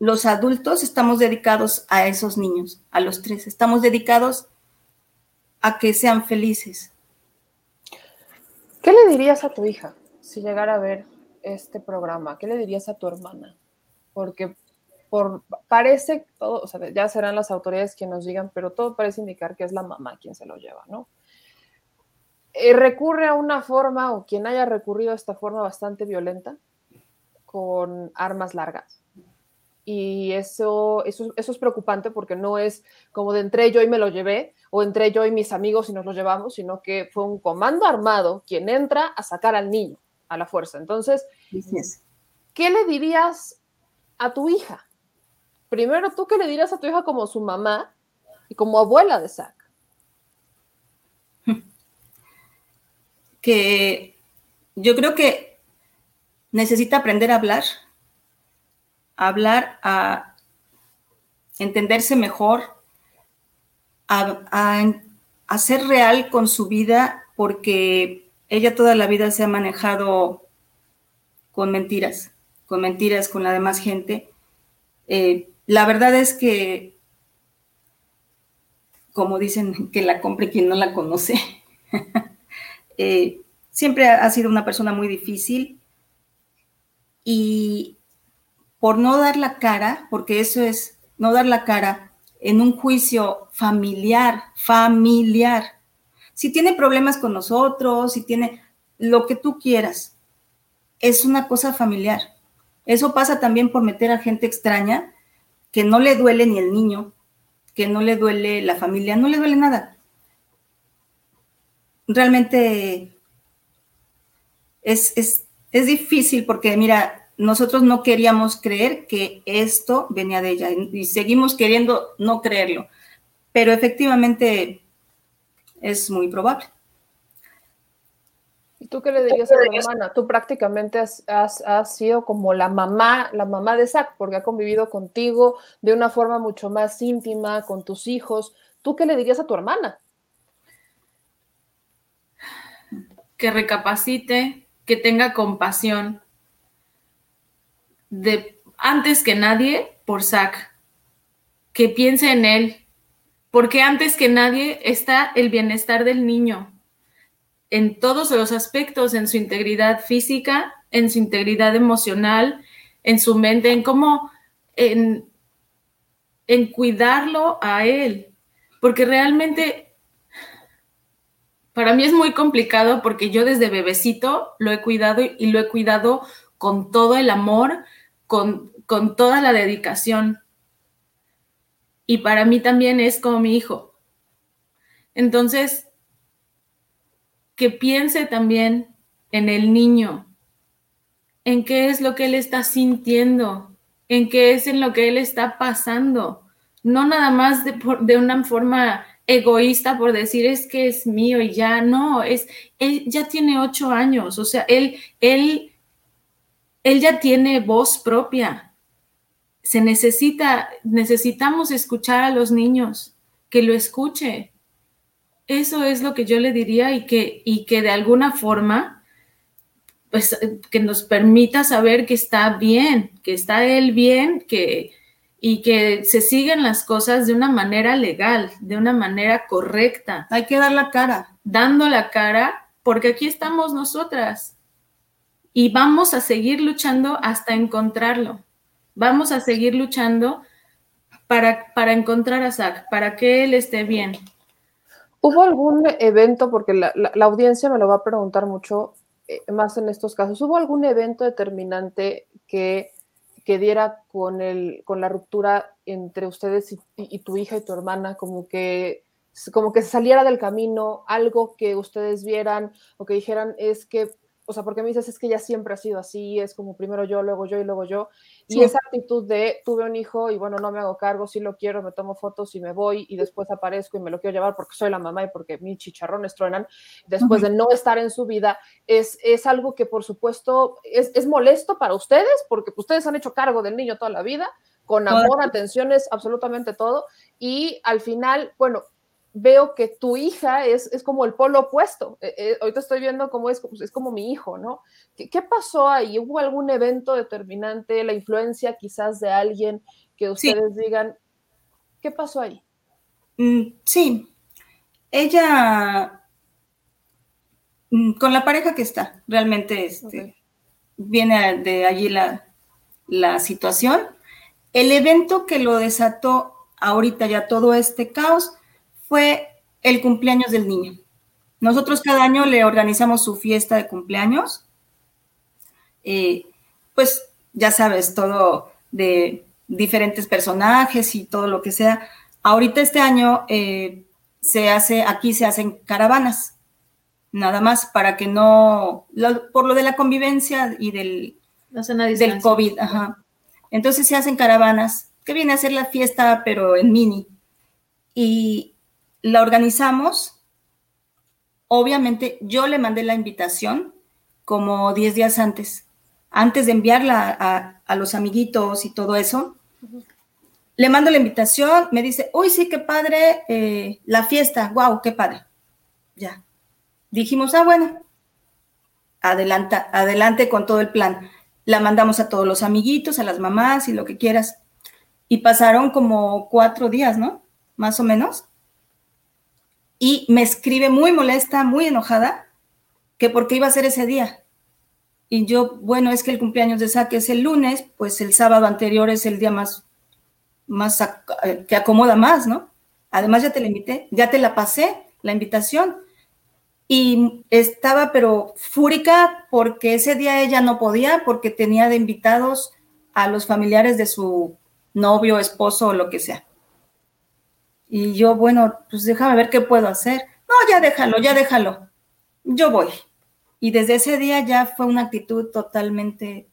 los adultos estamos dedicados a esos niños, a los tres, estamos dedicados a que sean felices. ¿Qué le dirías a tu hija si llegara a ver este programa? ¿Qué le dirías a tu hermana? Porque parece, todo, o sea, ya serán las autoridades quienes nos digan, pero todo parece indicar que es la mamá quien se lo lleva, ¿no? Eh, recurre a una forma, o quien haya recurrido a esta forma bastante violenta, con armas largas. Y eso, eso, eso es preocupante porque no es como de entré yo y me lo llevé, o entré yo y mis amigos y nos lo llevamos, sino que fue un comando armado quien entra a sacar al niño a la fuerza. Entonces, ¿qué le dirías a tu hija? Primero tú qué le dirías a tu hija como su mamá y como abuela de Zack. Que yo creo que necesita aprender a hablar, a hablar, a entenderse mejor, a, a ser real con su vida, porque ella toda la vida se ha manejado con mentiras, con mentiras con la demás gente. Eh, la verdad es que, como dicen, que la compre quien no la conoce. Eh, siempre ha sido una persona muy difícil y por no dar la cara, porque eso es no dar la cara en un juicio familiar, familiar. Si tiene problemas con nosotros, si tiene lo que tú quieras, es una cosa familiar. Eso pasa también por meter a gente extraña que no le duele ni el niño, que no le duele la familia, no le duele nada. Realmente es, es, difícil porque, mira, nosotros no queríamos creer que esto venía de ella y seguimos queriendo no creerlo, pero efectivamente es muy probable. ¿Y tú qué le dirías a tu hermana? Tú prácticamente has, sido como la mamá, la mamá de Zach, porque ha convivido contigo de una forma mucho más íntima, con tus hijos. ¿Tú qué le dirías a tu hermana? Que recapacite, que tenga compasión, de antes que nadie por Zach, que piense en él, porque antes que nadie está el bienestar del niño en todos los aspectos, en su integridad física, en su integridad emocional, en su mente, en cómo, en, en cuidarlo a él, porque realmente Para mí es muy complicado porque yo desde bebecito lo he cuidado y lo he cuidado con todo el amor, con, con toda la dedicación. Y para mí también es como mi hijo. Entonces, que piense también en el niño, en qué es lo que él está sintiendo, en qué es en lo que él está pasando, no nada más de, de una forma egoísta por decir es que es mío y ya no, es, él ya tiene ocho años, o sea, él, él, él ya tiene voz propia. Se necesita, necesitamos escuchar a los niños, que lo escuche. Eso es lo que yo le diría y que, y que de alguna forma, pues, que nos permita saber que está bien, que está él bien, que, y que se siguen las cosas de una manera legal, de una manera correcta. Hay que dar la cara. Dando la cara, porque aquí estamos nosotras. Y vamos a seguir luchando hasta encontrarlo. Vamos a seguir luchando para, para encontrar a Zach, para que él esté bien. ¿Hubo algún evento, porque la, la, audiencia me lo va a preguntar mucho eh, más en estos casos, ¿hubo algún evento determinante que que diera con, el, con la ruptura entre ustedes y, y, tu hija y tu hermana, como que, como que saliera del camino, algo que ustedes vieran o que dijeran es que, o sea, porque me dices es que ya siempre ha sido así, es como primero yo, luego yo y luego yo, y sí. esa actitud de tuve un hijo y bueno, no me hago cargo, sí lo quiero, me tomo fotos y me voy y después aparezco y me lo quiero llevar porque soy la mamá y porque mis chicharrones truenan, después uh -huh. de no estar en su vida, es, es algo que por supuesto es, es molesto para ustedes porque ustedes han hecho cargo del niño toda la vida, con amor, atenciones, absolutamente todo, y al final, bueno, veo que tu hija es, es como el polo opuesto. Eh, eh, ahorita estoy viendo cómo es, es como mi hijo, ¿no? ¿Qué, ¿Qué, pasó ahí? ¿Hubo algún evento determinante, la influencia quizás de alguien que ustedes sí. digan, ¿qué pasó ahí? Mm, sí, ella, mm, con la pareja que está, realmente este, okay. viene de allí la, la situación. El evento que lo desató ahorita ya todo este caos fue el cumpleaños del niño. Nosotros cada año le organizamos su fiesta de cumpleaños. Eh, pues ya sabes, todo de diferentes personajes y todo lo que sea. Ahorita este año eh, se hace, aquí se hacen caravanas, nada más para que no, lo, por lo de la convivencia y del, no del COVID. Ajá. Entonces se hacen caravanas, que viene a ser la fiesta, pero en mini. Y la organizamos. Obviamente yo le mandé la invitación como 10 días antes, antes de enviarla a, a los amiguitos y todo eso. Uh -huh. Le mando la invitación, me dice, uy, sí, qué padre eh, la fiesta, wow, qué padre. Ya. Dijimos, ah, bueno, adelanta, adelante con todo el plan. La mandamos a todos los amiguitos, a las mamás y lo que quieras. Y pasaron como cuatro días, ¿no? Más o menos y me escribe muy molesta, muy enojada, que por qué iba a ser ese día. Y yo, bueno, es que el cumpleaños de Saque es el lunes, pues el sábado anterior es el día más, más que acomoda más, ¿no? Además ya te la invité, ya te la pasé, la invitación. Y estaba pero fúrica porque ese día ella no podía, porque tenía de invitados a los familiares de su novio, esposo o lo que sea. Y yo, bueno, pues déjame ver qué puedo hacer. No, ya déjalo, ya déjalo. Yo voy. Y desde ese día ya fue una actitud totalmente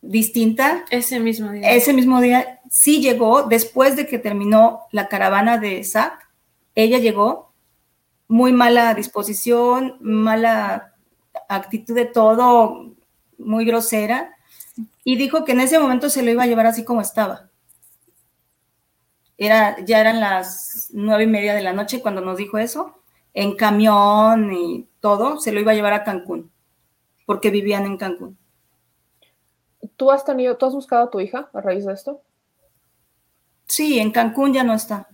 distinta. Ese mismo día. Ese mismo día sí llegó, después de que terminó la caravana de SAC, ella llegó muy mala disposición, mala actitud de todo, muy grosera, y dijo que en ese momento se lo iba a llevar así como estaba era, ya eran las nueve y media de la noche cuando nos dijo eso, en camión y todo, se lo iba a llevar a Cancún, porque vivían en Cancún. ¿Tú has tenido, tú has buscado a tu hija a raíz de esto? Sí, en Cancún ya no está.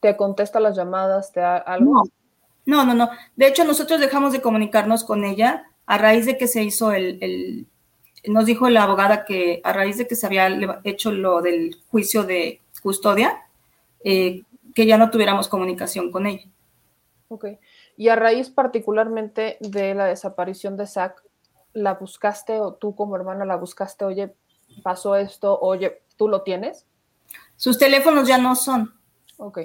¿Te contesta las llamadas? ¿Te da algo? No, no, no, no. De hecho, nosotros dejamos de comunicarnos con ella a raíz de que se hizo el, el nos dijo la abogada que a raíz de que se había hecho lo del juicio de custodia, eh, que ya no tuviéramos comunicación con ella. Ok. Y a raíz particularmente de la desaparición de Zach, ¿la buscaste o tú como hermana la buscaste? Oye, pasó esto, oye, ¿tú lo tienes? Sus teléfonos ya no son. Ok.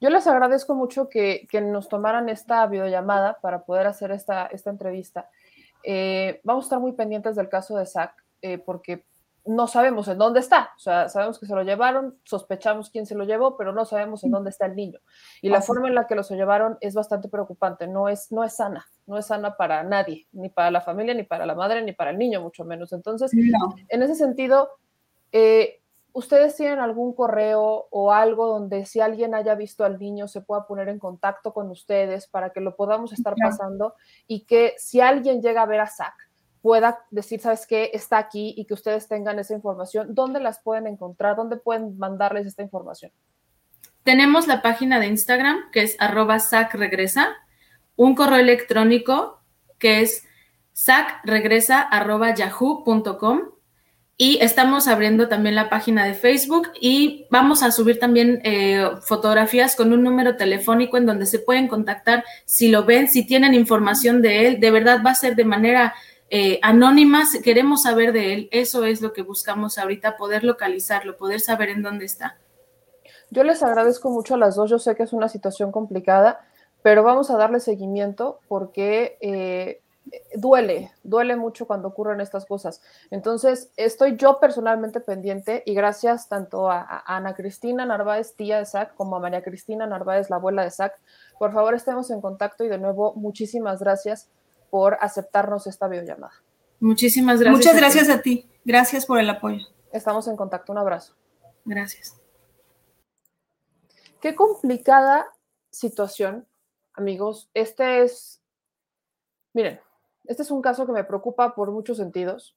Yo les agradezco mucho que, que, nos tomaran esta videollamada para poder hacer esta, esta entrevista. Eh, vamos a estar muy pendientes del caso de Zach, eh, porque no sabemos en dónde está. O sea, sabemos que se lo llevaron, sospechamos quién se lo llevó, pero no sabemos en dónde está el niño. Y la forma en la que lo llevaron es bastante preocupante. No es, no es sana, no es sana para nadie, ni para la familia, ni para la madre, ni para el niño, mucho menos. Entonces, no. en ese sentido, eh, ¿ustedes tienen algún correo o algo donde si alguien haya visto al niño se pueda poner en contacto con ustedes para que lo podamos estar pasando y que si alguien llega a ver a Zach, pueda decir, ¿sabes qué? Está aquí y que ustedes tengan esa información. ¿Dónde las pueden encontrar? ¿Dónde pueden mandarles esta información? Tenemos la página de Instagram que es arroba regresa, un correo electrónico que es sacregresa arroba yahoo.com y estamos abriendo también la página de Facebook y vamos a subir también eh, fotografías con un número telefónico en donde se pueden contactar si lo ven, si tienen información de él. De verdad va a ser de manera eh, anónimas, queremos saber de él, eso es lo que buscamos ahorita, poder localizarlo, poder saber en dónde está. Yo les agradezco mucho a las dos, yo sé que es una situación complicada, pero vamos a darle seguimiento porque eh, duele, duele mucho cuando ocurren estas cosas. Entonces, estoy yo personalmente pendiente y gracias tanto a, a Ana Cristina Narváez, tía de SAC, como a María Cristina Narváez, la abuela de SAC. Por favor, estemos en contacto y de nuevo, muchísimas gracias por aceptarnos esta videollamada. Muchísimas gracias. Muchas gracias a ti. Gracias por el apoyo. Estamos en contacto. Un abrazo. Gracias. Qué complicada situación, amigos. Este es, miren, este es un caso que me preocupa por muchos sentidos,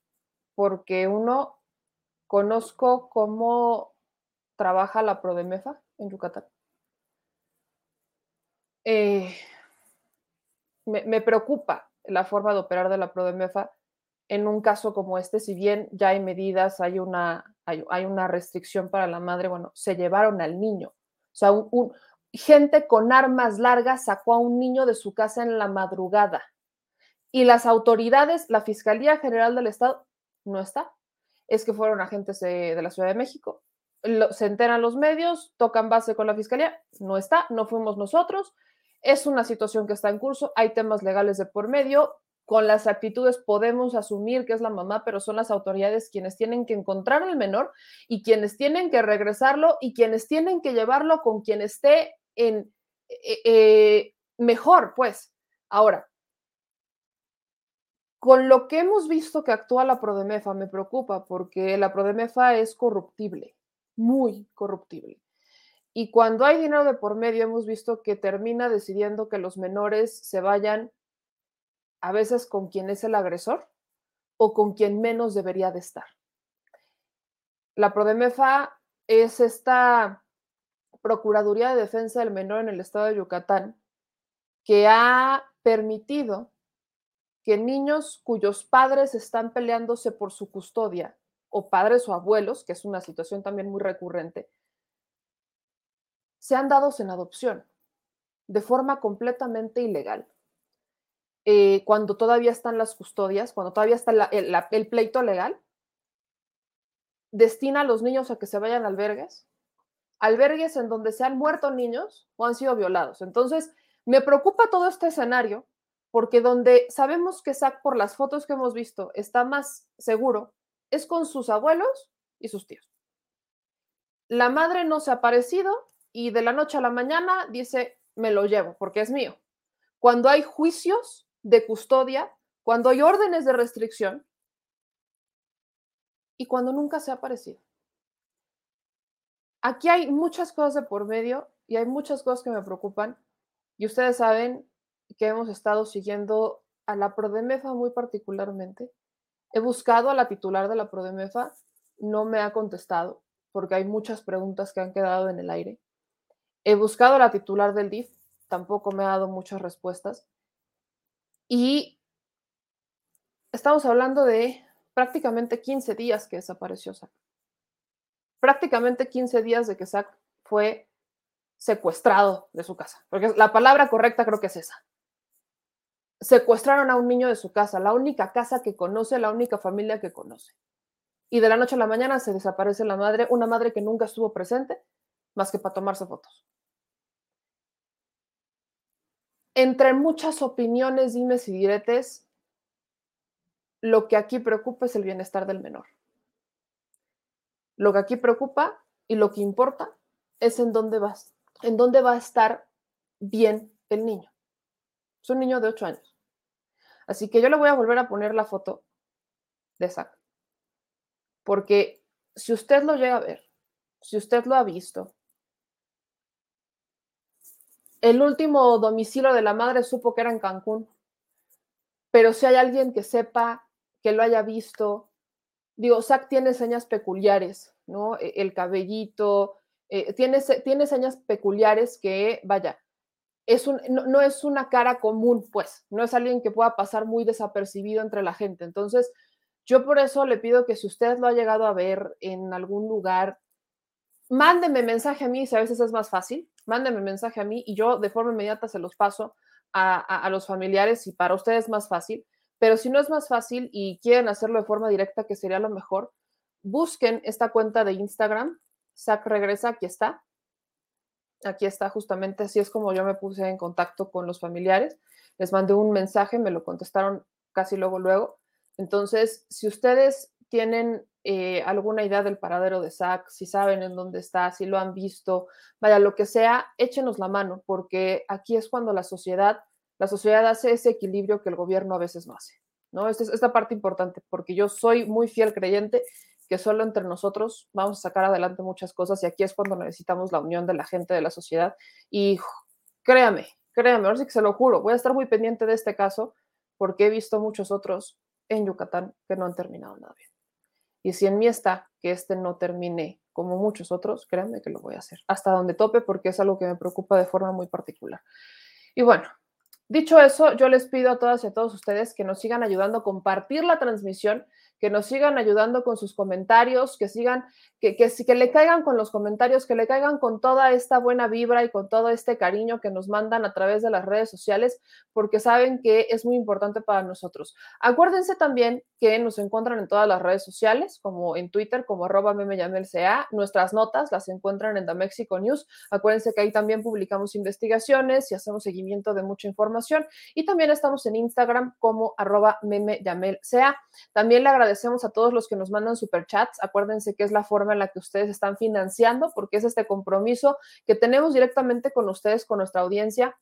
porque uno, conozco cómo trabaja la Prodemefa en Yucatán. Eh, me, me, preocupa la forma de operar de la Prodemefa en un caso como este, si bien ya hay medidas, hay una, hay, una restricción para la madre, bueno, se llevaron al niño. O sea, un, gente con armas largas sacó a un niño de su casa en la madrugada. Y las autoridades, la Fiscalía General del Estado, no está. Es que fueron agentes de, de la Ciudad de México. Lo, se enteran los medios, tocan base con la Fiscalía, no está, no fuimos nosotros, es una situación que está en curso, hay temas legales de por medio, con las actitudes podemos asumir que es la mamá, pero son las autoridades quienes tienen que encontrar al menor y quienes tienen que regresarlo y quienes tienen que llevarlo con quien esté en eh, eh, mejor, pues. Ahora, con lo que hemos visto que actúa la Prodemefa me preocupa porque la Prodemefa es corruptible, muy corruptible. Y cuando hay dinero de por medio, hemos visto que termina decidiendo que los menores se vayan a veces con quien es el agresor o con quien menos debería de estar. La Prodemefa es esta Procuraduría de Defensa del Menor en el estado de Yucatán que ha permitido que niños cuyos padres están peleándose por su custodia, o padres o abuelos, que es una situación también muy recurrente, sean dados en adopción de forma completamente ilegal. Eh, cuando todavía están las custodias, cuando todavía está el, pleito legal, destina a los niños a que se vayan a albergues, albergues en donde se han muerto niños o han sido violados. Entonces, me preocupa todo este escenario porque donde sabemos que Zach, por las fotos que hemos visto, está más seguro, es con sus abuelos y sus tíos. La madre no se ha aparecido, y de la noche a la mañana dice, me lo llevo porque es mío. Cuando hay juicios de custodia, cuando hay órdenes de restricción y cuando nunca se ha aparecido. Aquí hay muchas cosas de por medio y hay muchas cosas que me preocupan y ustedes saben que hemos estado siguiendo a la Prodemefa muy particularmente. He buscado a la titular de la Prodemefa, no me ha contestado porque hay muchas preguntas que han quedado en el aire. He buscado la titular del DIF, tampoco me ha dado muchas respuestas. Y estamos hablando de prácticamente 15 días que desapareció SAC. Prácticamente 15 días de que SAC fue secuestrado de su casa, porque la palabra correcta creo que es esa. Secuestraron a un niño de su casa, la única casa que conoce, la única familia que conoce. Y de la noche a la mañana se desaparece la madre, una madre que nunca estuvo presente más que para tomarse fotos. Entre muchas opiniones, dimes y diretes, lo que aquí preocupa es el bienestar del menor. Lo que aquí preocupa y lo que importa es en dónde vas, en dónde va a estar bien el niño. Es un niño de 8 años. Así que yo le voy a volver a poner la foto de Zach. Porque si usted lo llega a ver, si usted lo ha visto, el último domicilio de la madre supo que era en Cancún, pero si hay alguien que sepa, que lo haya visto, digo, Zach tiene señas peculiares, ¿no? E, el cabellito, eh, tiene, tiene señas peculiares que, vaya, es un, no, es una cara común, pues, no es alguien que pueda pasar muy desapercibido entre la gente. Entonces, yo por eso le pido que si usted lo ha llegado a ver en algún lugar, mándeme mensaje a mí, si a veces es más fácil, mándeme mensaje a mí y yo de forma inmediata se los paso a, a, a los familiares y para ustedes es más fácil. Pero si no es más fácil y quieren hacerlo de forma directa, que sería lo mejor, busquen esta cuenta de Instagram, Sac regresa, aquí está. Aquí está justamente, así es como yo me puse en contacto con los familiares. Les mandé un mensaje, me lo contestaron casi luego, luego. Entonces, si ustedes tienen eh, alguna idea del paradero de Zach, si saben en dónde está, si lo han visto, vaya, lo que sea, échenos la mano, porque aquí es cuando la sociedad, la sociedad hace ese equilibrio que el gobierno a veces no hace. ¿no? Esta es esta parte importante, porque yo soy muy fiel creyente que solo entre nosotros vamos a sacar adelante muchas cosas y aquí es cuando necesitamos la unión de la gente, de la sociedad. Y créame, créame, ahora sí que se lo juro, voy a estar muy pendiente de este caso porque he visto muchos otros en Yucatán que no han terminado nada bien. Y si en mí está que este no termine como muchos otros, créanme que lo voy a hacer hasta donde tope porque es algo que me preocupa de forma muy particular. Y bueno, dicho eso, yo les pido a todas y a todos ustedes que nos sigan ayudando a compartir la transmisión que nos sigan ayudando con sus comentarios, que sigan, que, que, que le caigan con los comentarios, que le caigan con toda esta buena vibra y con todo este cariño que nos mandan a través de las redes sociales, porque saben que es muy importante para nosotros. Acuérdense también que nos encuentran en todas las redes sociales, como en Twitter, como arroba memeyamelca. Nuestras notas las encuentran en The Mexico News. Acuérdense que ahí también publicamos investigaciones y hacemos seguimiento de mucha información. Y también estamos en Instagram como arroba memeyamelca. También le agradecemos a todos los que nos mandan superchats. Acuérdense que es la forma en la que ustedes están financiando, porque es este compromiso que tenemos directamente con ustedes, con nuestra audiencia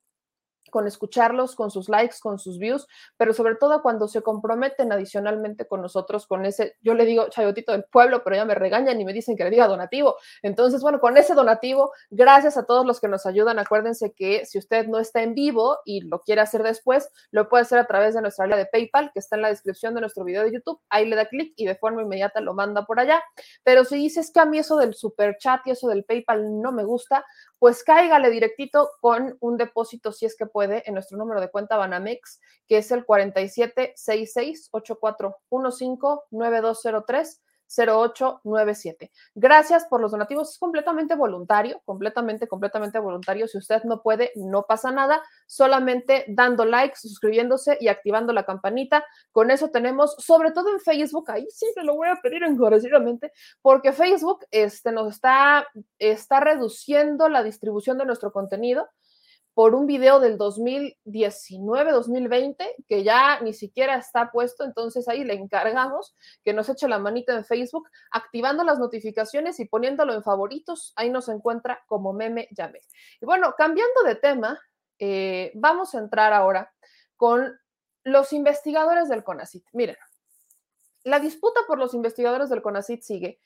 con escucharlos, con sus likes, con sus views, pero sobre todo cuando se comprometen adicionalmente con nosotros, con ese, yo le digo chayotito del pueblo, pero ya me regañan y me dicen que le diga donativo. Entonces, bueno, con ese donativo, gracias a todos los que nos ayudan. Acuérdense que si usted no está en vivo y lo quiere hacer después, lo puede hacer a través de nuestra área de PayPal, que está en la descripción de nuestro video de YouTube. Ahí le da clic y de forma inmediata lo manda por allá. Pero si dices que a mí eso del super chat y eso del PayPal no me gusta, pues cáigale directito con un depósito si es que puede en nuestro número de cuenta Banamex, que es el 4766-8415-9203. 0897. Gracias por los donativos. Es completamente voluntario, completamente, completamente voluntario. Si usted no puede, no pasa nada. Solamente dando likes, suscribiéndose y activando la campanita. Con eso tenemos, sobre todo en Facebook, ahí sí me lo voy a pedir encarecidamente, porque Facebook este, nos está, está reduciendo la distribución de nuestro contenido por un video del 2019-2020 que ya ni siquiera está puesto, entonces ahí le encargamos que nos eche la manita en Facebook, activando las notificaciones y poniéndolo en favoritos, ahí nos encuentra como meme llame. Y bueno, cambiando de tema, eh, vamos a entrar ahora con los investigadores del CONACIT. Miren, la disputa por los investigadores del CONACIT sigue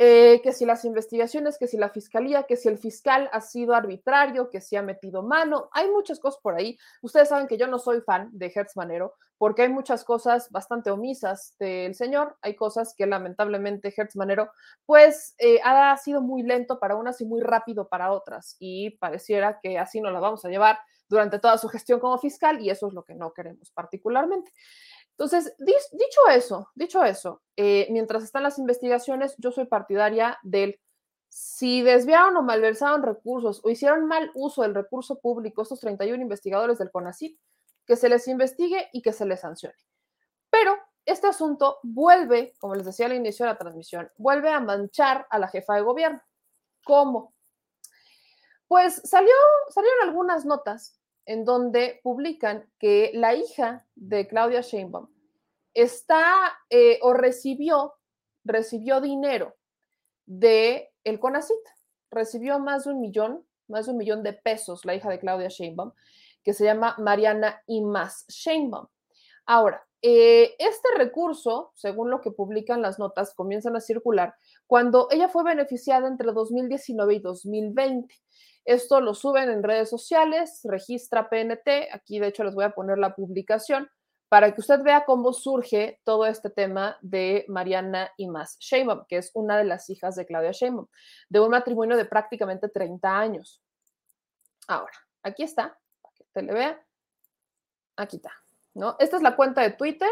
eh, que si las investigaciones, que si la fiscalía, que si el fiscal ha sido arbitrario, que si ha metido mano, hay muchas cosas por ahí. Ustedes saben que yo no soy fan de Hertz Manero porque hay muchas cosas bastante omisas del señor, hay cosas que lamentablemente Hertz Manero pues eh, ha sido muy lento para unas y muy rápido para otras y pareciera que así nos la vamos a llevar durante toda su gestión como fiscal y eso es lo que no queremos particularmente. Entonces, dicho eso, dicho eso, eh, mientras están las investigaciones, yo soy partidaria del si desviaron o malversaron recursos o hicieron mal uso del recurso público estos 31 investigadores del CONACYT, que se les investigue y que se les sancione. Pero este asunto vuelve, como les decía al inicio de la transmisión, vuelve a manchar a la jefa de gobierno. ¿Cómo? Pues salió, salieron algunas notas en donde publican que la hija de Claudia Sheinbaum está eh, o recibió, recibió dinero de el CONACIT. Recibió más de un millón, más de un millón de pesos la hija de Claudia Sheinbaum, que se llama Mariana Imas Sheinbaum. Ahora, eh, este recurso, según lo que publican las notas, comienzan a circular cuando ella fue beneficiada entre 2019 y 2020. Esto lo suben en redes sociales, registra PNT, aquí de hecho les voy a poner la publicación para que usted vea cómo surge todo este tema de Mariana Imas Sheinbaum, que es una de las hijas de Claudia Sheinbaum, de un matrimonio de prácticamente 30 años. Ahora, aquí está, para que usted le vea. Aquí está, ¿no? Esta es la cuenta de Twitter.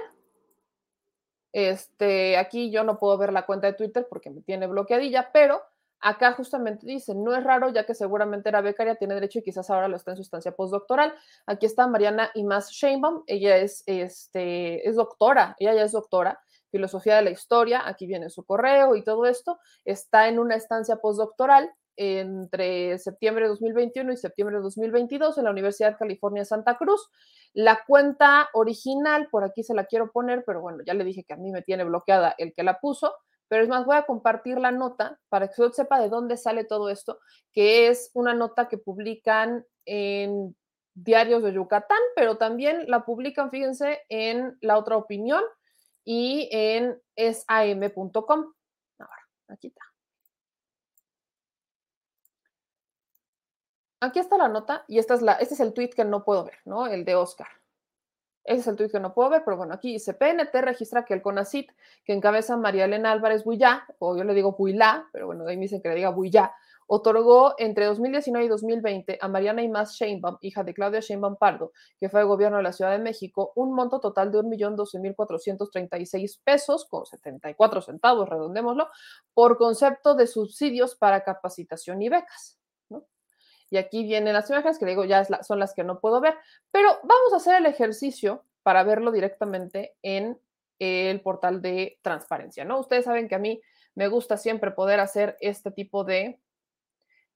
Este, aquí yo no puedo ver la cuenta de Twitter porque me tiene bloqueadilla, pero Acá justamente dice, no es raro ya que seguramente era becaria, tiene derecho y quizás ahora lo está en su estancia postdoctoral. Aquí está Mariana Imas Sheinbaum, ella es, este, es doctora, ella ya es doctora, filosofía de la historia, aquí viene su correo y todo esto, está en una estancia postdoctoral entre septiembre de 2021 y septiembre de 2022 en la Universidad de California Santa Cruz. La cuenta original, por aquí se la quiero poner, pero bueno, ya le dije que a mí me tiene bloqueada el que la puso, pero es más, voy a compartir la nota para que usted sepa de dónde sale todo esto, que es una nota que publican en diarios de Yucatán, pero también la publican, fíjense, en La Otra Opinión y en sam.com. Ahora, aquí está. Aquí está la nota y esta es la, este es el tweet que no puedo ver, ¿no? El de Oscar. Ese es el tuit que no puedo ver, pero bueno, aquí dice, PNT registra que el CONACIT, que encabeza María Elena Álvarez Buyá, o yo le digo Builá, pero bueno, ahí me dicen que le diga Buyá, otorgó entre 2019 y 2020 a Mariana Imaz Sheinbaum, hija de Claudia Sheinbaum Pardo, que fue de gobierno de la Ciudad de México, un monto total de 1.012.436 pesos con 74 centavos, redondémoslo, por concepto de subsidios para capacitación y becas. Y aquí vienen las imágenes que digo ya son las que no puedo ver, pero vamos a hacer el ejercicio para verlo directamente en el portal de transparencia, ¿no? Ustedes saben que a mí me gusta siempre poder hacer este tipo de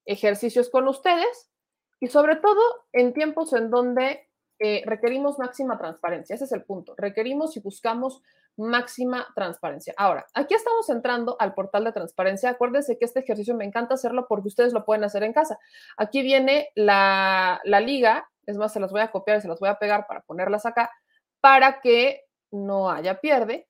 ejercicios con ustedes y sobre todo en tiempos en donde eh, requerimos máxima transparencia. Ese es el punto. Requerimos y buscamos máxima transparencia. Ahora, aquí estamos entrando al portal de transparencia. Acuérdense que este ejercicio me encanta hacerlo porque ustedes lo pueden hacer en casa. Aquí viene la, la liga, es más, se las voy a copiar y se las voy a pegar para ponerlas acá, para que no haya pierde.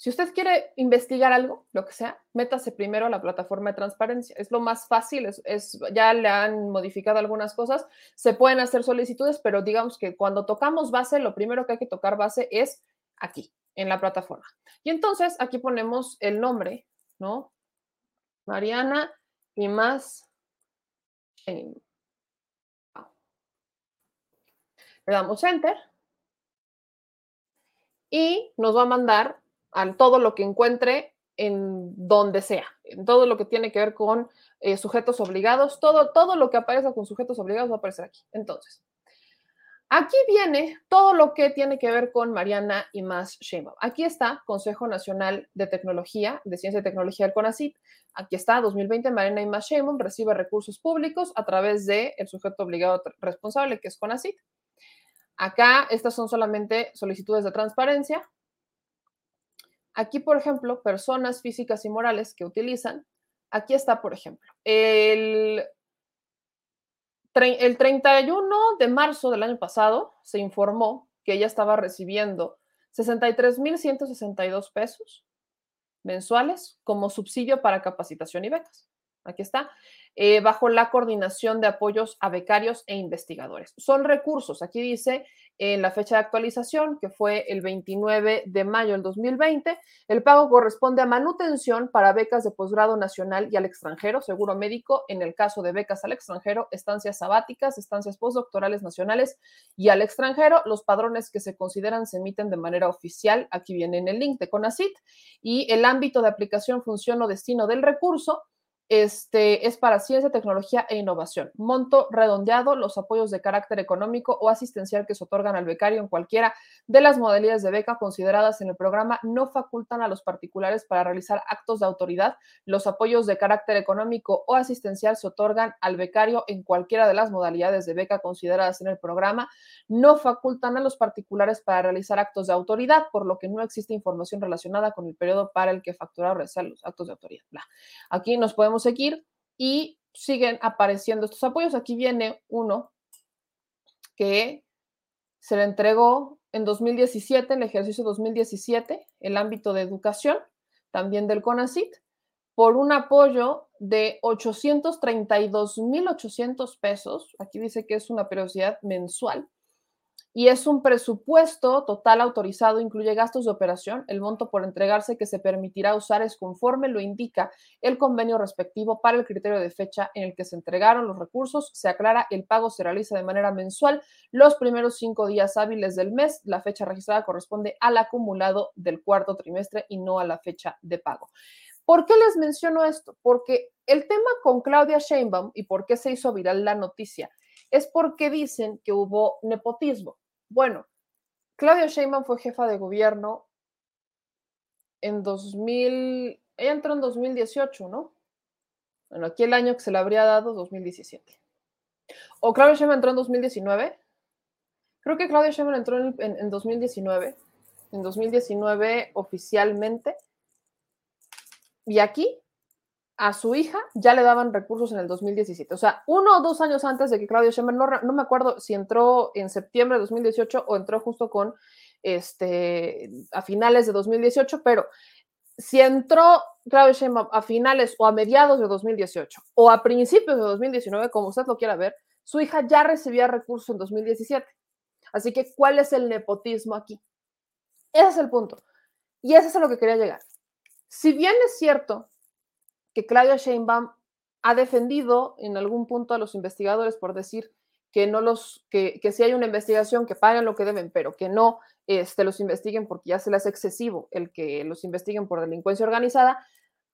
Si usted quiere investigar algo, lo que sea, métase primero a la plataforma de transparencia. Es lo más fácil, es, ya le han modificado algunas cosas, se pueden hacer solicitudes, pero digamos que cuando tocamos base, lo primero que hay que tocar base es aquí, en la plataforma. Y entonces aquí ponemos el nombre, ¿no? Mariana y más. Le damos enter y nos va a mandar a todo lo que encuentre en donde sea, en todo lo que tiene que ver con eh, sujetos obligados, todo, todo lo que aparece con sujetos obligados va a aparecer aquí. Entonces, aquí viene todo lo que tiene que ver con Mariana y más Sheinbaum. Aquí está Consejo Nacional de Tecnología, de Ciencia y Tecnología del CONACYT. Aquí está 2020 Mariana y más Sheinbaum recibe recursos públicos a través del el sujeto obligado responsable que es CONACYT. Acá estas son solamente solicitudes de transparencia, Aquí, por ejemplo, personas físicas y morales que utilizan, aquí está, por ejemplo, el, el 31 de marzo del año pasado se informó que ella estaba recibiendo 63.162 pesos mensuales como subsidio para capacitación y becas. aquí está, eh, bajo la coordinación de apoyos a becarios e investigadores. Son recursos, aquí dice en la fecha de actualización, que fue el 29 de mayo del 2020, el pago corresponde a manutención para becas de posgrado nacional y al extranjero, seguro médico, en el caso de becas al extranjero, estancias sabáticas, estancias postdoctorales nacionales y al extranjero, los padrones que se consideran se emiten de manera oficial, aquí viene en el link de CONACIT, y el ámbito de aplicación, función o destino del recurso este, es para ciencia, tecnología e innovación. Monto redondeado, los apoyos de carácter económico o asistencial que se otorgan al becario en cualquiera de las modalidades de beca consideradas en el programa no facultan a los particulares para realizar actos de autoridad. Los apoyos de carácter económico o asistencial se otorgan al becario en cualquiera de las modalidades de beca consideradas en el programa. No facultan a los particulares para realizar actos de autoridad, por lo que no existe información relacionada con el periodo para el que facturar o realizar los actos de autoridad. Aquí nos podemos seguir y siguen apareciendo estos apoyos. Aquí viene uno que se le entregó en 2017, en el ejercicio 2017, el ámbito de educación, también del CONACIT, por un apoyo de 832.800 pesos. Aquí dice que es una periodicidad mensual y es un presupuesto total autorizado, incluye gastos de operación. El monto por entregarse que se permitirá usar es conforme lo indica el convenio respectivo para el criterio de fecha en el que se entregaron los recursos. Se aclara, el pago se realiza de manera mensual los primeros cinco días hábiles del mes. La fecha registrada corresponde al acumulado del cuarto trimestre y no a la fecha de pago. ¿Por qué les menciono esto? Porque el tema con Claudia Sheinbaum y por qué se hizo viral la noticia es porque dicen que hubo nepotismo. Bueno, Claudia Sheinbaum fue jefa de gobierno en 2000, ella entró en 2018, ¿no? Bueno, aquí el año que se le habría dado, 2017. ¿O Claudia Sheinbaum entró en 2019? Creo que Claudia Sheinbaum entró en, en 2019, en 2019 oficialmente. Y aquí a su hija ya le daban recursos en el 2017. O sea, uno o dos años antes de que Claudia Sheinbaum, no, no, me acuerdo si entró en septiembre de 2018 o entró justo con, este, a finales de 2018, pero si entró Claudia Sheinbaum a finales o a mediados de 2018 o a principios de 2019, como usted lo quiera ver, su hija ya recibía recursos en 2017. Así que, ¿cuál es el nepotismo aquí? Ese es el punto. Y ese es a lo que quería llegar. Si bien es cierto que Claudia Sheinbaum ha defendido en algún punto a los investigadores por decir que no los, que, que si hay una investigación, que paguen lo que deben, pero que no este, los investiguen porque ya se les hace excesivo el que los investiguen por delincuencia organizada.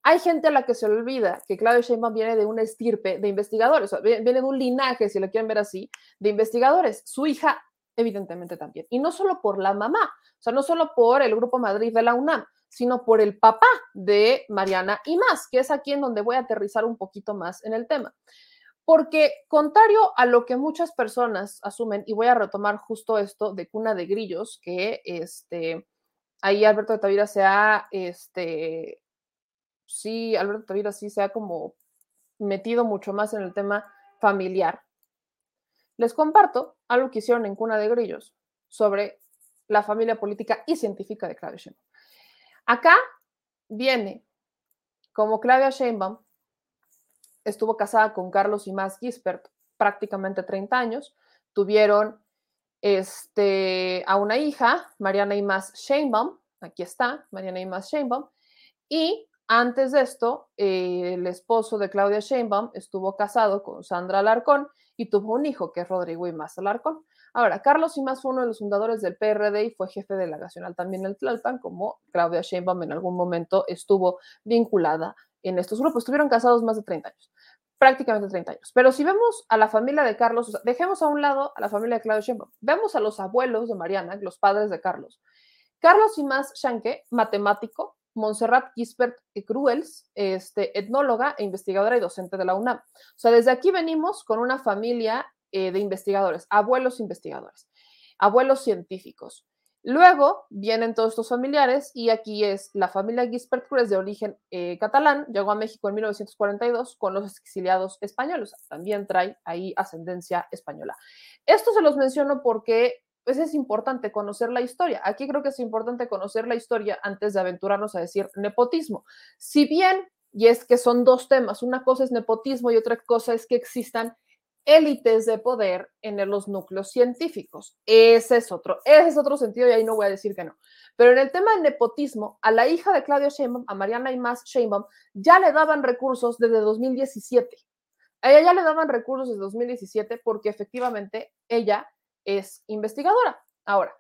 Hay gente a la que se olvida que Claudia Sheinbaum viene de una estirpe de investigadores, viene de un linaje, si lo quieren ver así, de investigadores. Su hija, evidentemente, también. Y no solo por la mamá, o sea, no solo por el Grupo Madrid de la UNAM, sino por el papá de Mariana y más, que es aquí en donde voy a aterrizar un poquito más en el tema. Porque contrario a lo que muchas personas asumen, y voy a retomar justo esto de cuna de grillos, que este, ahí Alberto de Tavira se ha, este, sí, Alberto de Tavira sí se ha como metido mucho más en el tema familiar. Les comparto algo que hicieron en Cuna de Grillos sobre la familia política y científica de Claudia Sheinbaum. Acá viene como Claudia Sheinbaum estuvo casada con Carlos Imaz Gispert prácticamente 30 años, tuvieron este, a una hija, Mariana Imaz Sheinbaum, aquí está, Mariana Imaz Sheinbaum, y antes de esto, eh, el esposo de Claudia Sheinbaum estuvo casado con Sandra Alarcón y tuvo un hijo que es Rodrigo Imaz Alarcón. Ahora, Carlos Imaz fue uno de los fundadores del PRD y fue jefe delegacional también en Tlalpan, como Claudia Sheinbaum en algún momento estuvo vinculada en estos grupos. Estuvieron casados más de 30 años, prácticamente 30 años. Pero si vemos a la familia de Carlos, dejemos a un lado a la familia de Claudia Sheinbaum, vemos a los abuelos de Mariana, los padres de Carlos. Carlos Imaz Shanke, matemático, Montserrat Gisbert Cruels, este, etnóloga e investigadora y docente de la UNAM. O sea, desde aquí venimos con una familia eh, de investigadores, abuelos investigadores, abuelos científicos. Luego vienen todos estos familiares y aquí es la familia Gisbert Cruz de origen eh, catalán, llegó a México en 1942 con los exiliados españoles, también trae ahí ascendencia española. Esto se los menciono porque pues, es importante conocer la historia. Aquí creo que es importante conocer la historia antes de aventurarnos a decir nepotismo. Si bien Y es que son dos temas. Una cosa es nepotismo y otra cosa es que existan élites de poder en los núcleos científicos. Ese es otro, ese es otro sentido y ahí no voy a decir que no. Pero en el tema del nepotismo, a la hija de Claudio Sheinbaum, a Mariana Imaz Sheinbaum, ya le daban recursos desde 2017. A ella ya le daban recursos desde 2017 porque efectivamente ella es investigadora. Ahora,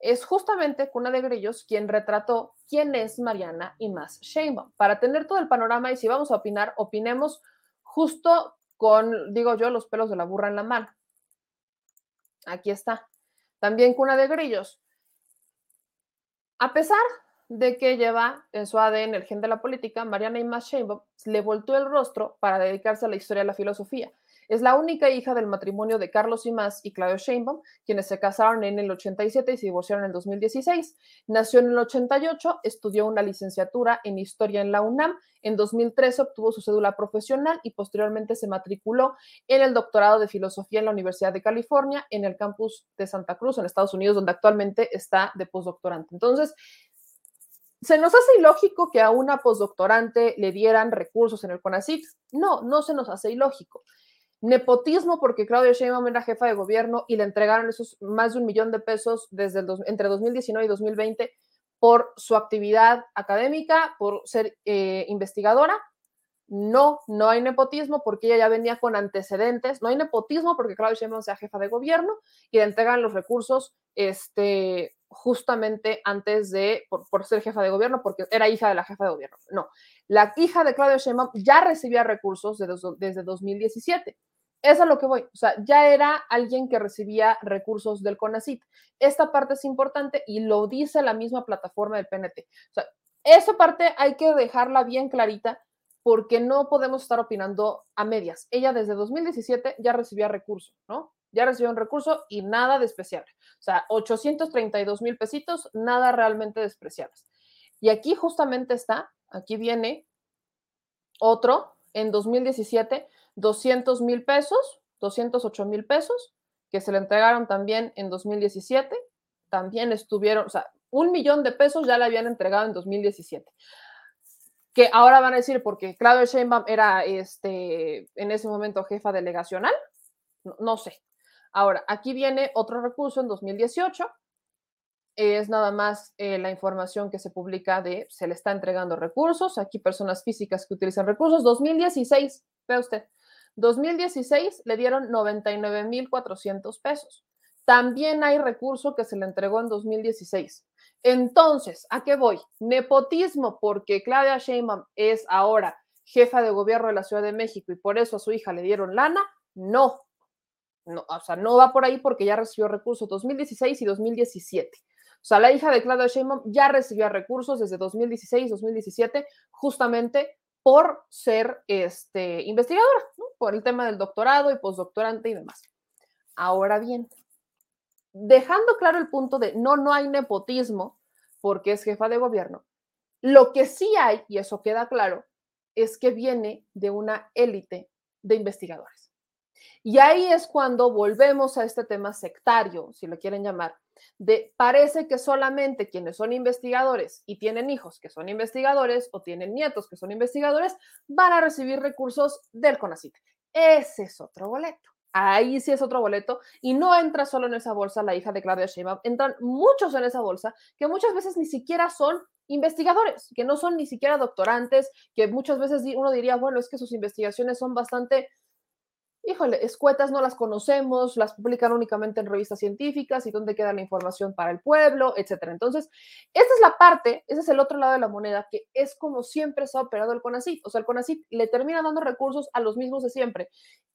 es justamente Cuna de Grillos quien retrató quién es Mariana Imaz Sheinbaum. Para tener todo el panorama y si vamos a opinar, opinemos justo con, digo yo, los pelos de la burra en la mano. Aquí está. También cuna de grillos. A pesar de que lleva en su ADN el gen de la política, Mariana Imaz Sheinbaum le voltó el rostro para dedicarse a la historia de la filosofía. Es la única hija del matrimonio de Carlos Imaz y Claudio Sheinbaum, quienes se casaron en el 87 y se divorciaron en el 2016. Nació en el 88, estudió una licenciatura en Historia en la UNAM. En 2013 obtuvo su cédula profesional y posteriormente se matriculó en el doctorado de Filosofía en la Universidad de California, en el campus de Santa Cruz, en Estados Unidos, donde actualmente está de postdoctorante. Entonces, ¿Se nos hace ilógico que a una postdoctorante le dieran recursos en el CONACYT? No, no se nos hace ilógico nepotismo porque Claudia Sheinbaum era jefa de gobierno y le entregaron esos más de un millón de pesos desde el entre 2019 y 2020 por su actividad académica, por ser eh, investigadora. No, no hay nepotismo porque ella ya venía con antecedentes. No hay nepotismo porque Claudia Sheinbaum sea jefa de gobierno y le entregan los recursos este, justamente antes de, por, ser jefa de gobierno, porque era hija de la jefa de gobierno. No, la hija de Claudia Sheinbaum ya recibía recursos desde, desde 2017. Es lo que voy. O sea, ya era alguien que recibía recursos del CONACIT. Esta parte es importante y lo dice la misma plataforma del PNT. O sea, esa parte hay que dejarla bien clarita porque no podemos estar opinando a medias. Ella desde 2017 ya recibía recursos, ¿no? Ya recibió un recurso y nada despreciable. O sea, 832 mil pesitos, nada realmente despreciables. Y aquí justamente está, aquí viene otro en 2017 200 mil pesos, 208 mil pesos, que se le entregaron también en 2017, también estuvieron, o sea, un millón de pesos ya le habían entregado en 2017. Que ahora van a decir, porque Claudio Sheinbaum era este, en ese momento jefa delegacional, no, sé. Ahora, aquí viene otro recurso en 2018, es nada más eh, la información que se publica de se le está entregando recursos, aquí personas físicas que utilizan recursos, 2016, ve usted, 2016 le dieron 99.400 pesos. También hay recurso que se le entregó en 2016. Entonces, ¿a qué voy? Nepotismo, porque Claudia Sheinbaum es ahora jefa de gobierno de la Ciudad de México y por eso a su hija le dieron lana. No, no, o sea, no va por ahí porque ya recibió recursos 2016 y 2017. O sea, la hija de Claudia Sheinbaum ya recibió recursos desde 2016, 2017, justamente por ser este, investigadora, por el tema del doctorado y postdoctorante y demás. Ahora bien, dejando claro el punto de no, no hay nepotismo porque es jefa de gobierno, lo que sí hay, y eso queda claro, es que viene de una élite de investigadores. Y ahí es cuando volvemos a este tema sectario, si lo quieren llamar, de parece que solamente quienes son investigadores y tienen hijos que son investigadores o tienen nietos que son investigadores van a recibir recursos del CONACYT. Ese es otro boleto. Ahí sí es otro boleto y no entra solo en esa bolsa la hija de Claudia Sheinbaum, entran muchos en esa bolsa que muchas veces ni siquiera son investigadores, que no son ni siquiera doctorantes, que muchas veces uno diría, bueno, es que sus investigaciones son bastante híjole, escuetas no las conocemos, las publican únicamente en revistas científicas y dónde queda la información para el pueblo, etcétera. Entonces, esta es la parte, ese es el otro lado de la moneda, que es como siempre se ha operado el CONACYT. O sea, el CONACYT le termina dando recursos a los mismos de siempre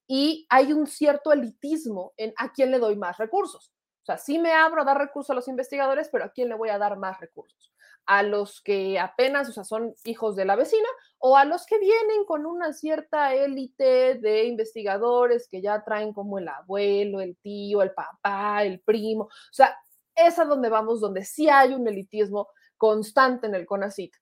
y hay un cierto elitismo en a quién le doy más recursos. O sea, sí me abro a dar recursos a los investigadores, pero a quién le voy a dar más recursos a los que apenas, o sea, son hijos de la vecina, o a los que vienen con una cierta élite de investigadores que ya traen como el abuelo, el tío, el papá, el primo. O sea, es a donde vamos, donde sí hay un elitismo constante en el CONACIT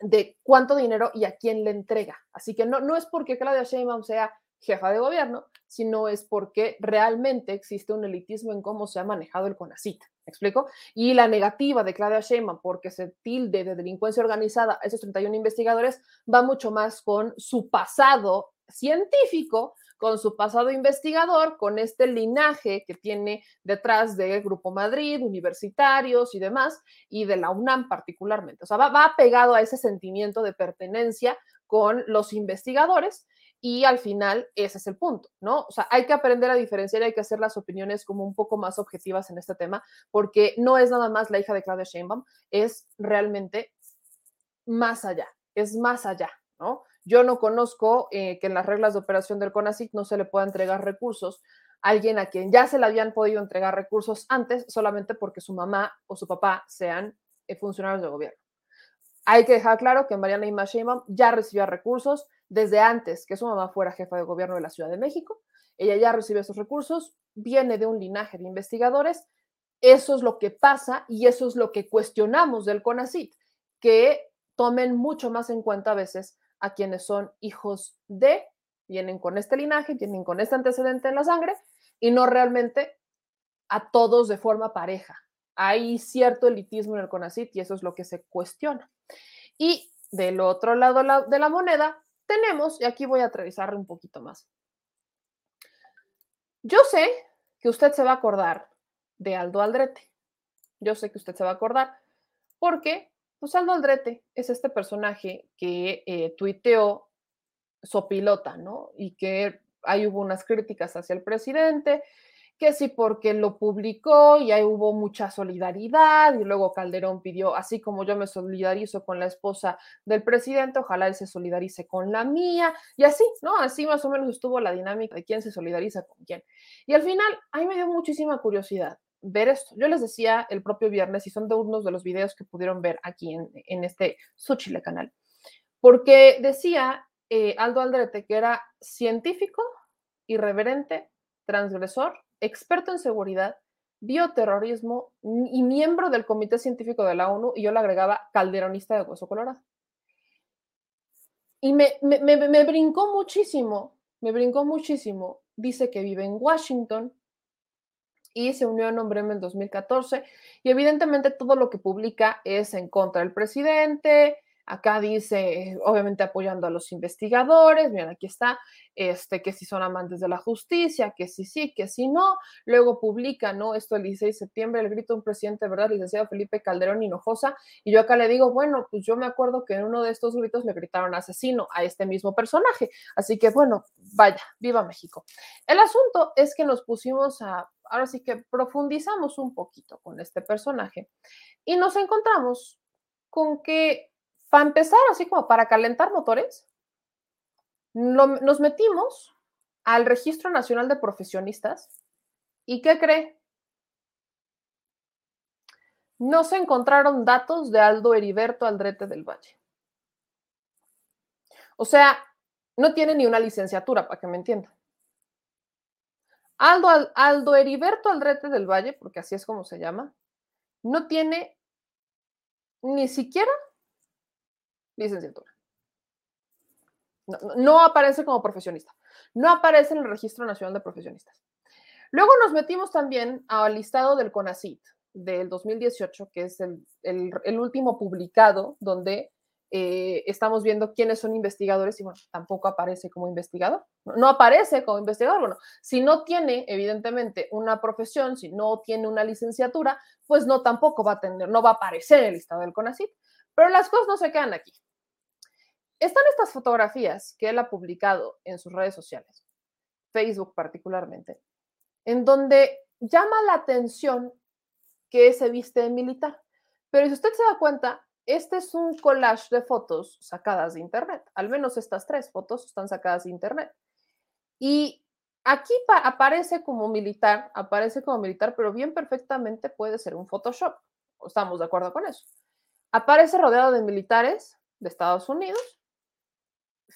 de cuánto dinero y a quién le entrega. Así que no, no es porque Claudia Sheinbaum sea jefa de gobierno, sino es porque realmente existe un elitismo en cómo se ha manejado el CONACIT. ¿Me explico? Y la negativa de Claudia Sheinbaum porque se tilde de delincuencia organizada a esos 31 investigadores va mucho más con su pasado científico, con su pasado investigador, con este linaje que tiene detrás de Grupo Madrid, universitarios y demás, y de la UNAM particularmente. O sea, va, va pegado a ese sentimiento de pertenencia con los investigadores y al final ese es el punto, ¿no? O sea, hay que aprender a diferenciar, hay que hacer las opiniones como un poco más objetivas en este tema, porque no es nada más la hija de Claudia Sheinbaum, es realmente más allá, es más allá, ¿no? Yo no conozco eh, que en las reglas de operación del CONACYT no se le pueda entregar recursos a alguien a quien ya se le habían podido entregar recursos antes solamente porque su mamá o su papá sean eh, funcionarios de gobierno. Hay que dejar claro que Mariana Ima Sheinbaum ya recibía recursos desde antes que su mamá fuera jefa de gobierno de la Ciudad de México. Ella ya recibe esos recursos, viene de un linaje de investigadores. Eso es lo que pasa y eso es lo que cuestionamos del CONACIT, que tomen mucho más en cuenta a veces a quienes son hijos de, vienen con este linaje, vienen con este antecedente en la sangre y no realmente a todos de forma pareja. Hay cierto elitismo en el CONACIT y eso es lo que se cuestiona. Y del otro lado de la moneda tenemos, y aquí voy a atravesar un poquito más. Yo sé que usted se va a acordar de Aldo Aldrete. Yo sé que usted se va a acordar porque pues Aldo Aldrete es este personaje que eh, tuiteó Sopilota, ¿no? Y que ahí hubo unas críticas hacia el presidente que sí porque lo publicó y ahí hubo mucha solidaridad y luego Calderón pidió, así como yo me solidarizo con la esposa del presidente, ojalá él se solidarice con la mía y así, ¿no? Así más o menos estuvo la dinámica de quién se solidariza con quién. Y al final, a mí me dio muchísima curiosidad ver esto. Yo les decía el propio viernes y son de unos de los videos que pudieron ver aquí en, en este Suchile canal, porque decía eh, Aldo Aldrete que era científico, irreverente, transgresor experto en seguridad, bioterrorismo y miembro del Comité Científico de la ONU, y yo le agregaba calderonista de hueso colorado. Y me, me, me, brincó muchísimo, me brincó muchísimo. Dice que vive en Washington y se unió a Nombreme en 2014 y evidentemente todo lo que publica es en contra del presidente, Acá dice, obviamente apoyando a los investigadores, miren, aquí está, este, que si son amantes de la justicia, que si sí, que si no. Luego publica, ¿no? Esto el 16 de septiembre, el grito de un presidente, ¿verdad? Licenciado Felipe Calderón Hinojosa. Y yo acá le digo, bueno, pues yo me acuerdo que en uno de estos gritos le gritaron asesino a este mismo personaje. Así que, bueno, vaya, viva México. El asunto es que nos pusimos a, ahora sí que profundizamos un poquito con este personaje y nos encontramos con que para empezar, así como para calentar motores, nos metimos al Registro Nacional de Profesionistas y ¿qué cree? No se encontraron datos de Aldo Heriberto Aldrete del Valle. O sea, no tiene ni una licenciatura, para que me entiendan. Aldo, Aldo Heriberto Aldrete del Valle, porque así es como se llama, no tiene ni siquiera licenciatura. No, aparece como profesionista. No aparece en el Registro Nacional de Profesionistas. Luego nos metimos también al listado del CONACIT del 2018, que es el, último publicado donde eh, estamos viendo quiénes son investigadores y bueno, tampoco aparece como investigador. No, aparece como investigador. Bueno, si no tiene evidentemente una profesión, si no tiene una licenciatura, pues no tampoco va a tener, no va a aparecer en el listado del CONACIT. Pero las cosas no se quedan aquí. Están estas fotografías que él ha publicado en sus redes sociales, Facebook particularmente, en donde llama la atención que se viste de militar. Pero si usted se da cuenta, este es un collage de fotos sacadas de Internet. Al menos estas tres fotos están sacadas de Internet. Y aquí aparece como militar, aparece como militar, pero bien perfectamente puede ser un Photoshop. Estamos de acuerdo con eso. Aparece rodeado de militares de Estados Unidos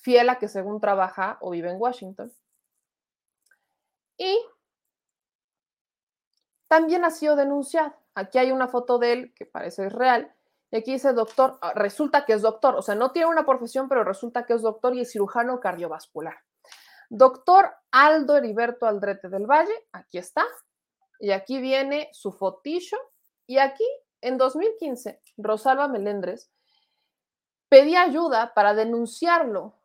fiel a que según trabaja o vive en Washington. Y también ha sido denunciado. Aquí hay una foto de él que parece real. Y aquí dice doctor, ah, resulta que es doctor, o sea, no tiene una profesión, pero resulta que es doctor y es cirujano cardiovascular. Doctor Aldo Heriberto Aldrete del Valle, aquí está. Y aquí viene su fotillo. Y aquí, en 2015, Rosalba Melendres pedía ayuda para denunciarlo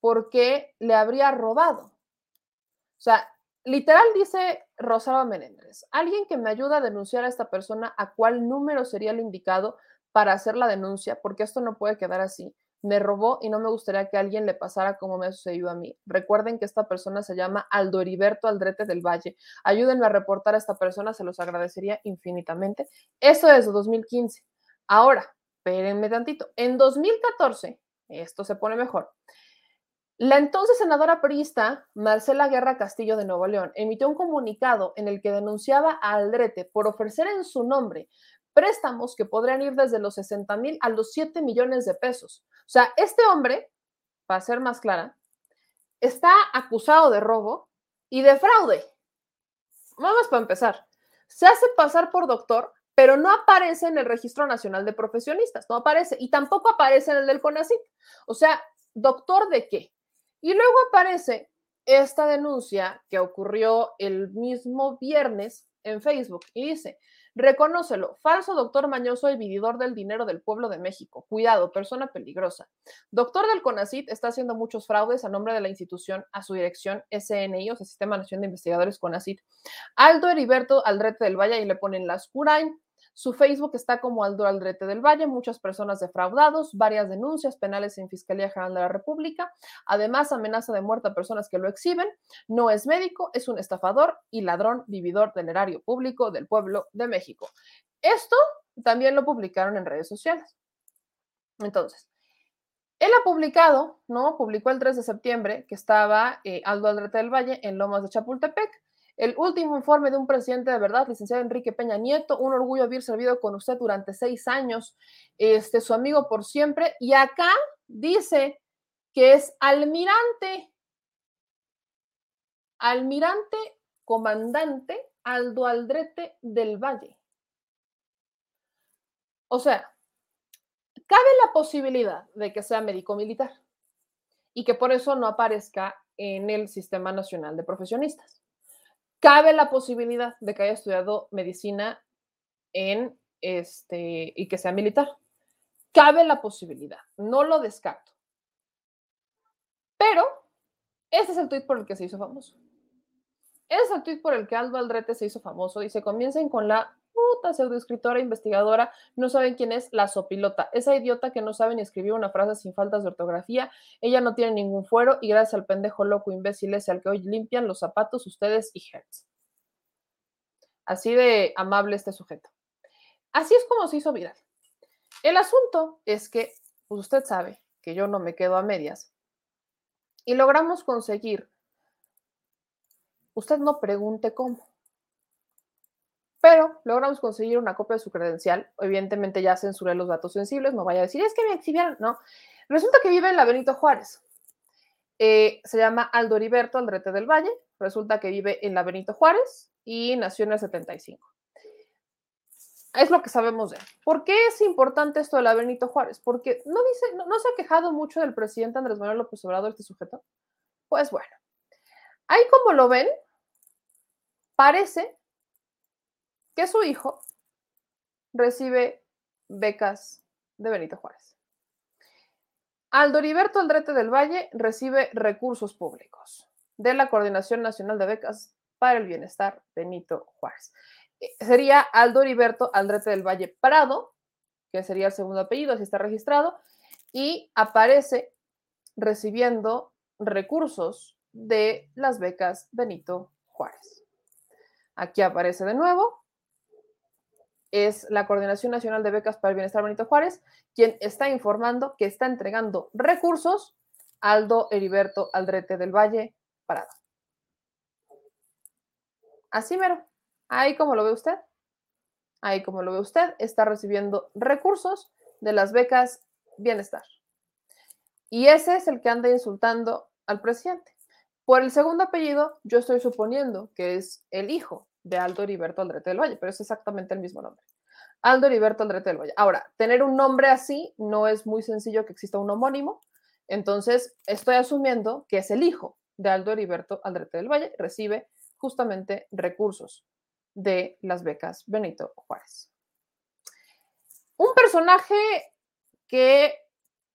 porque le habría robado. O sea, literal dice Rosalba Melendres, alguien que me ayuda a denunciar a esta persona, ¿a cuál número sería el indicado para hacer la denuncia? Porque esto no puede quedar así me robó y no me gustaría que alguien le pasara como me ha sucedido a mí. Recuerden que esta persona se llama Aldo Heriberto Aldrete del Valle. Ayúdenme a reportar a esta persona, se los agradecería infinitamente. Eso es 2015. Ahora, espérenme tantito. En 2014, esto se pone mejor. La entonces senadora priista Marcela Guerra Castillo de Nuevo León emitió un comunicado en el que denunciaba a Aldrete por ofrecer en su nombre préstamos que podrían ir desde los 60 mil a los 7 millones de pesos. O sea, este hombre, para ser más clara, está acusado de robo y de fraude. Vamos para empezar. Se hace pasar por doctor, pero no aparece en el Registro Nacional de Profesionistas, no aparece, y tampoco aparece en el del CONACYT. O sea, doctor de qué? Y luego aparece esta denuncia que ocurrió el mismo viernes en Facebook y dice, Reconócelo, falso doctor mañoso y vividor del dinero del pueblo de México. Cuidado, persona peligrosa. Doctor del CONACIT está haciendo muchos fraudes a nombre de la institución a su dirección SNI, o sea, Sistema Nacional de Investigadores CONACIT. Aldo Heriberto Aldrete del Valle y le ponen las Curain. Su Facebook está como Aldo Aldrete del Valle, muchas personas defraudados, varias denuncias penales en Fiscalía General de la República, además amenaza de muerte a personas que lo exhiben, no es médico, es un estafador y ladrón vividor del erario público del pueblo de México. Esto también lo publicaron en redes sociales. Entonces, él ha publicado, ¿no? Publicó el 3 de septiembre que estaba eh, Aldo Aldrete del Valle en Lomas de Chapultepec el último informe de un presidente de verdad, licenciado Enrique Peña Nieto, un orgullo haber servido con usted durante seis años, este, su amigo por siempre. Y acá dice que es almirante, almirante comandante Aldo Aldrete del Valle. O sea, cabe la posibilidad de que sea médico militar y que por eso no aparezca en el Sistema Nacional de Profesionistas cabe la posibilidad de que haya estudiado medicina en este y que sea militar. Cabe la posibilidad, no lo descarto. Pero ese es el tuit por el que se hizo famoso. Ese es el tuit por el que Aldo Aldrete se hizo famoso. Dice, comiencen con la puta pseudoescritora investigadora, no saben quién es la sopilota, esa idiota que no sabe ni escribir una frase sin faltas de ortografía, ella no tiene ningún fuero y gracias al pendejo loco imbécil ese al que hoy limpian los zapatos ustedes y Hertz. Así de amable este sujeto. Así es como se hizo viral. El asunto es que, pues usted sabe que yo no me quedo a medias y logramos conseguir, usted no pregunte cómo, pero logramos conseguir una copia de su credencial. Evidentemente ya censuré los datos sensibles, no vaya a decir, es que me exhibieron, no. Resulta que vive en la Benito Juárez. Eh, se llama Aldo Heriberto Aldrete del Valle, resulta que vive en la Benito Juárez y nació en el 75. Es lo que sabemos de él. ¿Por qué es importante esto de la Benito Juárez? Porque no dice, no, no se ha quejado mucho del presidente Andrés Manuel López Obrador, este sujeto. Pues bueno, ahí como lo ven, parece que su hijo recibe becas de Benito Juárez. Aldo Heriberto Aldrete del Valle recibe recursos públicos de la Coordinación Nacional de Becas para el Bienestar Benito Juárez. Eh, sería Aldo Heriberto Aldrete del Valle Prado, que sería el segundo apellido, así está registrado, y aparece recibiendo recursos de las becas Benito Juárez. Aquí aparece de nuevo es la Coordinación Nacional de Becas para el Bienestar Benito Juárez, quien está informando que está entregando recursos Aldo Heriberto Aldrete del Valle Parado. Así mero, ahí como lo ve usted, ahí como lo ve usted, está recibiendo recursos de las becas Bienestar. Y ese es el que anda insultando al presidente. Por el segundo apellido, yo estoy suponiendo que es el hijo de Aldo Heriberto Aldrete del Valle, pero es exactamente el mismo nombre. Aldo Heriberto Aldrete del Valle. Ahora, tener un nombre así no es muy sencillo que exista un homónimo, entonces estoy asumiendo que es el hijo de Aldo Heriberto Aldrete del Valle recibe justamente recursos de las becas Benito Juárez. Un personaje que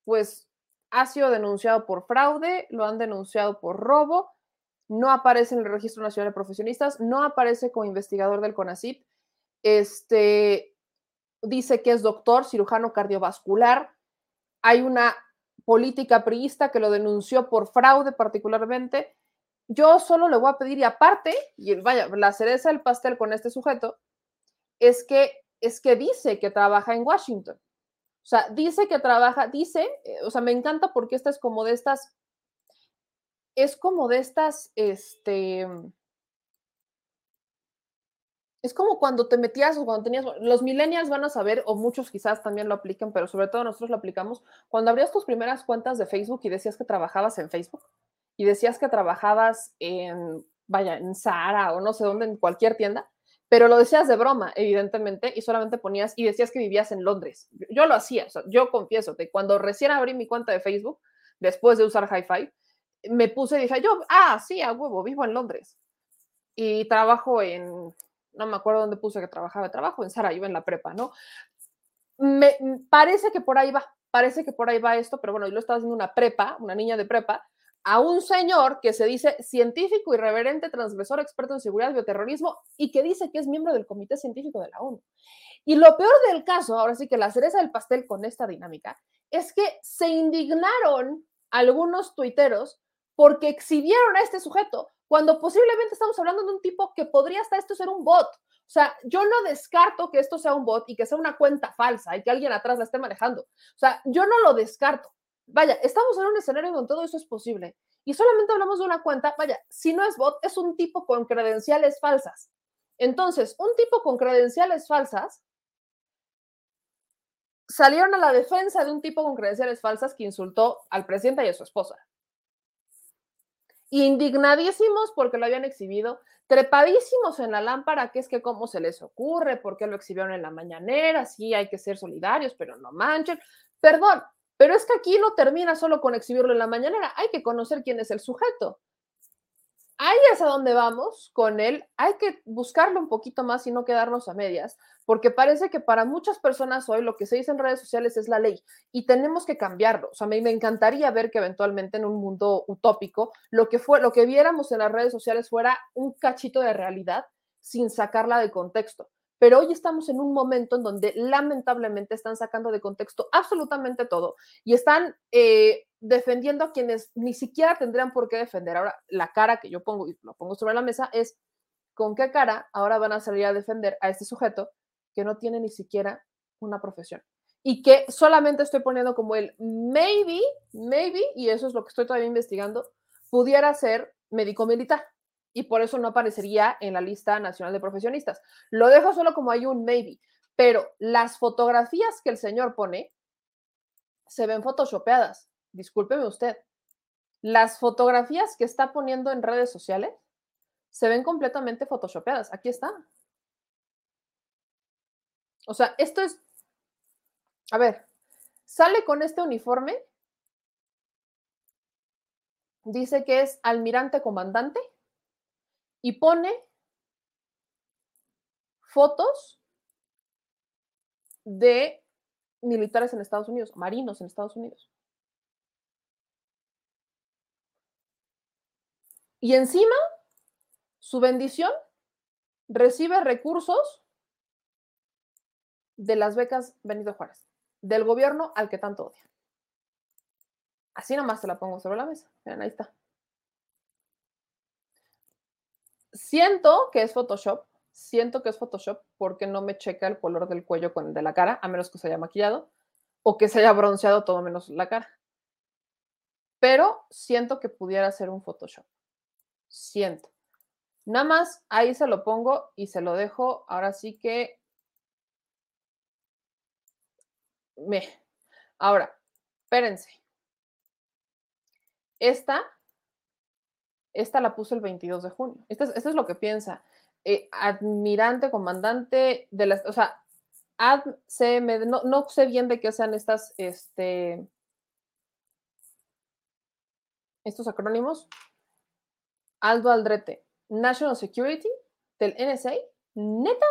pues ha sido denunciado por fraude, lo han denunciado por robo, no aparece en el Registro Nacional de Profesionistas, no aparece como investigador del CONACIT, este, dice que es doctor, cirujano cardiovascular, hay una política priista que lo denunció por fraude particularmente. Yo solo le voy a pedir, y aparte, y vaya, la cereza del pastel con este sujeto, es que, es que dice que trabaja en Washington. O sea, dice que trabaja, dice, eh, o sea, me encanta porque esta es como de estas, es como de estas, este, es como cuando te metías o cuando tenías, los millennials van a saber, o muchos quizás también lo apliquen, pero sobre todo nosotros lo aplicamos, cuando abrías tus primeras cuentas de Facebook y decías que trabajabas en Facebook y decías que trabajabas en, vaya, en Sara o no sé dónde, en cualquier tienda, pero lo decías de broma, evidentemente, y solamente ponías y decías que vivías en Londres. Yo lo hacía, yo confieso, que cuando recién abrí mi cuenta de Facebook, después de usar Hi-Fi, me puse dije, yo, ah, sí, a huevo, vivo en Londres. Y trabajo en, no me acuerdo dónde puse que trabajaba, trabajo en Sarajevo, en la prepa, ¿no? Me parece que por ahí va, parece que por ahí va esto, pero bueno, yo lo estaba haciendo una prepa, una niña de prepa, a un señor que se dice científico irreverente, transgresor, experto en seguridad, bioterrorismo y que dice que es miembro del Comité Científico de la ONU. Y lo peor del caso, ahora sí que la cereza del pastel con esta dinámica, es que se indignaron algunos tuiteros porque exhibieron a este sujeto, cuando posiblemente estamos hablando de un tipo que podría hasta esto ser un bot. O sea, yo no descarto que esto sea un bot y que sea una cuenta falsa y que alguien atrás la esté manejando. O sea, yo no lo descarto. Vaya, estamos en un escenario donde todo eso es posible. Y solamente hablamos de una cuenta, vaya, si no es bot, es un tipo con credenciales falsas. Entonces, un tipo con credenciales falsas salieron a la defensa de un tipo con credenciales falsas que insultó al presidente y a su esposa. Indignadísimos porque lo habían exhibido, trepadísimos en la lámpara, que es que cómo se les ocurre, por qué lo exhibieron en la mañanera, sí hay que ser solidarios, pero no manchen. Perdón, pero es que aquí no termina solo con exhibirlo en la mañanera, hay que conocer quién es el sujeto. Ahí es a donde vamos con él, hay que buscarlo un poquito más y no quedarnos a medias, porque parece que para muchas personas hoy lo que se dice en redes sociales es la ley y tenemos que cambiarlo. O sea, a mí me encantaría ver que eventualmente en un mundo utópico lo que fue lo que viéramos en las redes sociales fuera un cachito de realidad sin sacarla de contexto. Pero hoy estamos en un momento en donde lamentablemente están sacando de contexto absolutamente todo y están eh, defendiendo a quienes ni siquiera tendrían por qué defender. Ahora, la cara que yo pongo y lo pongo sobre la mesa es con qué cara ahora van a salir a defender a este sujeto que no tiene ni siquiera una profesión y que solamente estoy poniendo como el maybe, maybe, y eso es lo que estoy todavía investigando, pudiera ser médico militar y por eso no aparecería en la lista nacional de profesionistas. Lo dejo solo como hay un maybe, pero las fotografías que el señor pone se ven photoshopeadas. Discúlpeme usted. Las fotografías que está poniendo en redes sociales se ven completamente photoshopeadas. Aquí está. O sea, esto es, a ver, sale con este uniforme, dice que es almirante comandante y pone fotos de militares en Estados Unidos, marinos en Estados Unidos. Y encima, su bendición recibe recursos de las becas Benito Juárez, del gobierno al que tanto odia. Así nomás se la pongo sobre la mesa. Miren, ahí está. Siento que es Photoshop, siento que es Photoshop porque no me checa el color del cuello con el de la cara, a menos que se haya maquillado o que se haya bronceado todo menos la cara. Pero siento que pudiera ser un Photoshop. Siento. Nada más ahí se lo pongo y se lo dejo. Ahora sí que me. Ahora, espérense. Esta esta la puso el 22 de junio. Esto es, lo que piensa. Eh, admirante, comandante de las, o sea, no, no sé bien de qué sean estas, este, estos acrónimos. Aldo Aldrete, National Security del NSA, neta.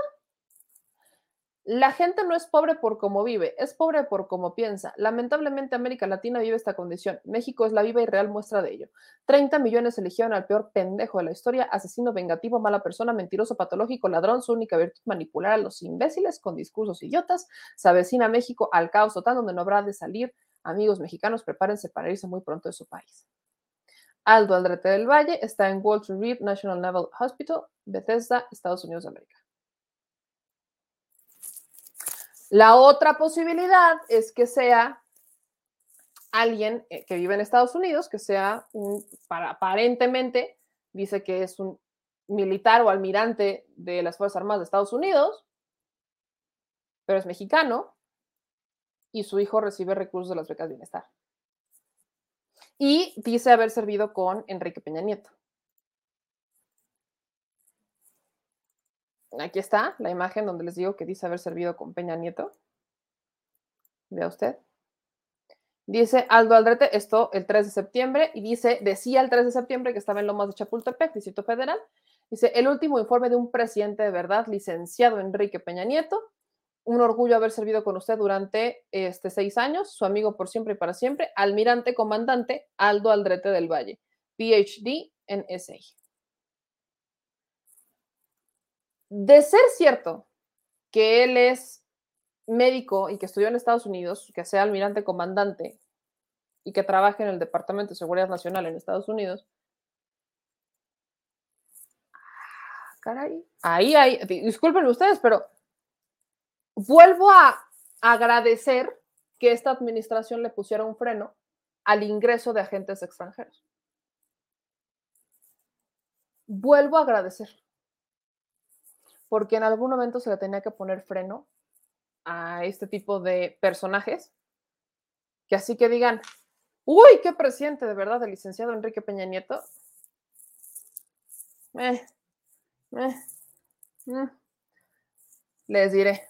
La gente no es pobre por cómo vive, es pobre por cómo piensa. Lamentablemente América Latina vive esta condición. México es la viva y real muestra de ello. 30 millones eligieron al peor pendejo de la historia, asesino vengativo, mala persona, mentiroso, patológico, ladrón, su única virtud manipular a los imbéciles con discursos idiotas. Se avecina México al caos total donde no habrá de salir. Amigos mexicanos, prepárense para irse muy pronto de su país. Aldo Aldrete del Valle está en Walter Reed National Naval Hospital, Bethesda, Estados Unidos de América. La otra posibilidad es que sea alguien eh, que vive en Estados Unidos, que sea un, para, aparentemente, dice que es un militar o almirante de las Fuerzas Armadas de Estados Unidos, pero es mexicano y su hijo recibe recursos de las becas de bienestar. Y dice haber servido con Enrique Peña Nieto. Aquí está la imagen donde les digo que dice haber servido con Peña Nieto. Vea usted. Dice Aldo Aldrete, esto el 3 de septiembre, y dice, decía el 3 de septiembre que estaba en Lomas de Chapultepec, Distrito Federal. Dice, el último informe de un presidente de verdad, licenciado Enrique Peña Nieto. Un orgullo haber servido con usted durante este seis años, su amigo por siempre y para siempre, almirante comandante Aldo Aldrete del Valle, PhD en SA. De ser cierto que él es médico y que estudió en Estados Unidos, que sea almirante comandante y que trabaje en el Departamento de Seguridad Nacional en Estados Unidos, ah, caray, ahí hay, disculpen ustedes, pero vuelvo a agradecer que esta administración le pusiera un freno al ingreso de agentes extranjeros. Vuelvo a agradecer porque en algún momento se le tenía que poner freno a este tipo de personajes, que así que digan, uy, qué presidente de verdad el licenciado Enrique Peña Nieto. Eh, eh, mm. Les diré,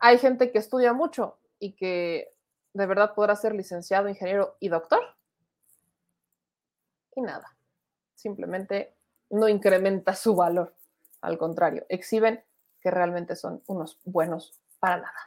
hay gente que estudia mucho y que de verdad podrá ser licenciado, ingeniero y doctor. Y nada, simplemente no incrementa su valor. Al contrario, exhiben que realmente son unos buenos para nada.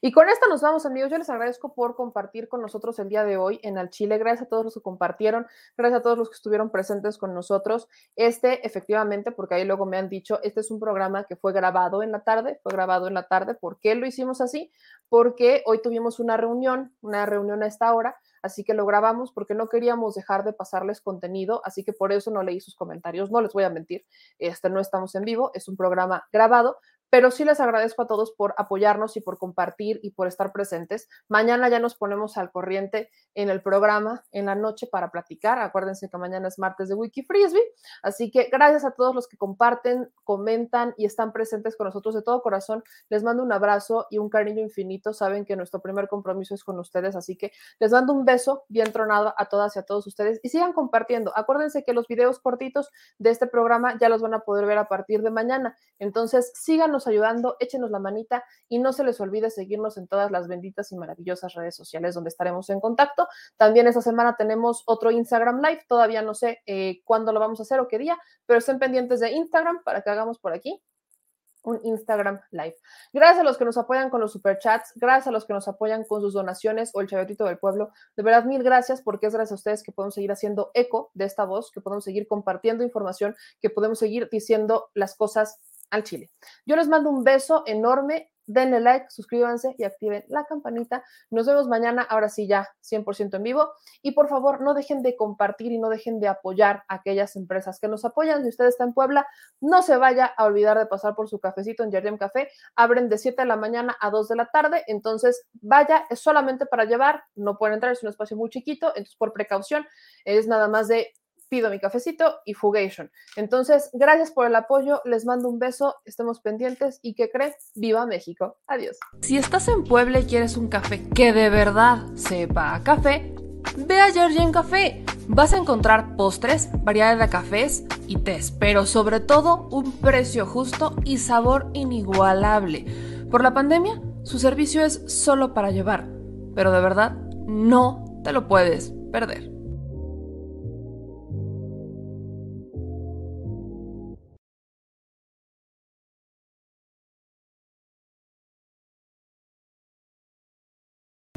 Y con esto nos vamos, amigos. Yo les agradezco por compartir con nosotros el día de hoy en Al Chile. Gracias a todos los que compartieron, gracias a todos los que estuvieron presentes con nosotros. Este, efectivamente, porque ahí luego me han dicho, este es un programa que fue grabado en la tarde, fue grabado en la tarde. ¿Por qué lo hicimos así? Porque hoy tuvimos una reunión, una reunión a esta hora así que lo grabamos porque no queríamos dejar de pasarles contenido, así que por eso no leí sus comentarios, no les voy a mentir, este no estamos en vivo, es un programa grabado, pero sí les agradezco a todos por apoyarnos y por compartir y por estar presentes. Mañana ya nos ponemos al corriente en el programa en la noche para platicar. Acuérdense que mañana es martes de Wiki Frisbee. Así que gracias a todos los que comparten, comentan y están presentes con nosotros de todo corazón. Les mando un abrazo y un cariño infinito. Saben que nuestro primer compromiso es con ustedes, así que les mando un beso bien tronado a todas y a todos ustedes y sigan compartiendo. Acuérdense que los videos cortitos de este programa ya los van a poder ver a partir de mañana. Entonces, síganos ayudando, échenos la manita y no se les olvide seguirnos en todas las benditas y maravillosas redes sociales donde estaremos en contacto. También esta semana tenemos otro Instagram Live, todavía no sé eh, cuándo lo vamos a hacer o qué día, pero estén pendientes de Instagram para que hagamos por aquí un Instagram Live. Gracias a los que nos apoyan con los superchats, gracias a los que nos apoyan con sus donaciones o el chavetito del pueblo. De verdad, mil gracias porque es gracias a ustedes que podemos seguir haciendo eco de esta voz, que podemos seguir compartiendo información, que podemos seguir diciendo las cosas al Chile. Yo les mando un beso enorme. Denle like, suscríbanse y activen la campanita. Nos vemos mañana, ahora sí ya 100% en vivo. Y por favor, no dejen de compartir y no dejen de apoyar a aquellas empresas que nos apoyan. Si usted está en Puebla, no se vaya a olvidar de pasar por su cafecito en Jardín Café. Abren de 7 de la mañana a 2 de la tarde. Entonces, vaya, es solamente para llevar. No pueden entrar, es un espacio muy chiquito. Entonces, por precaución, es nada más de pido mi cafecito y Fugation. Entonces, gracias por el apoyo, les mando un beso, estemos pendientes y que crees, viva México. Adiós. Si estás en Puebla y quieres un café que de verdad sepa a café, ve a Georgian Café. Vas a encontrar postres, variedad de cafés y tés, pero sobre todo un precio justo y sabor inigualable. Por la pandemia, su servicio es solo para llevar, pero de verdad no te lo puedes perder.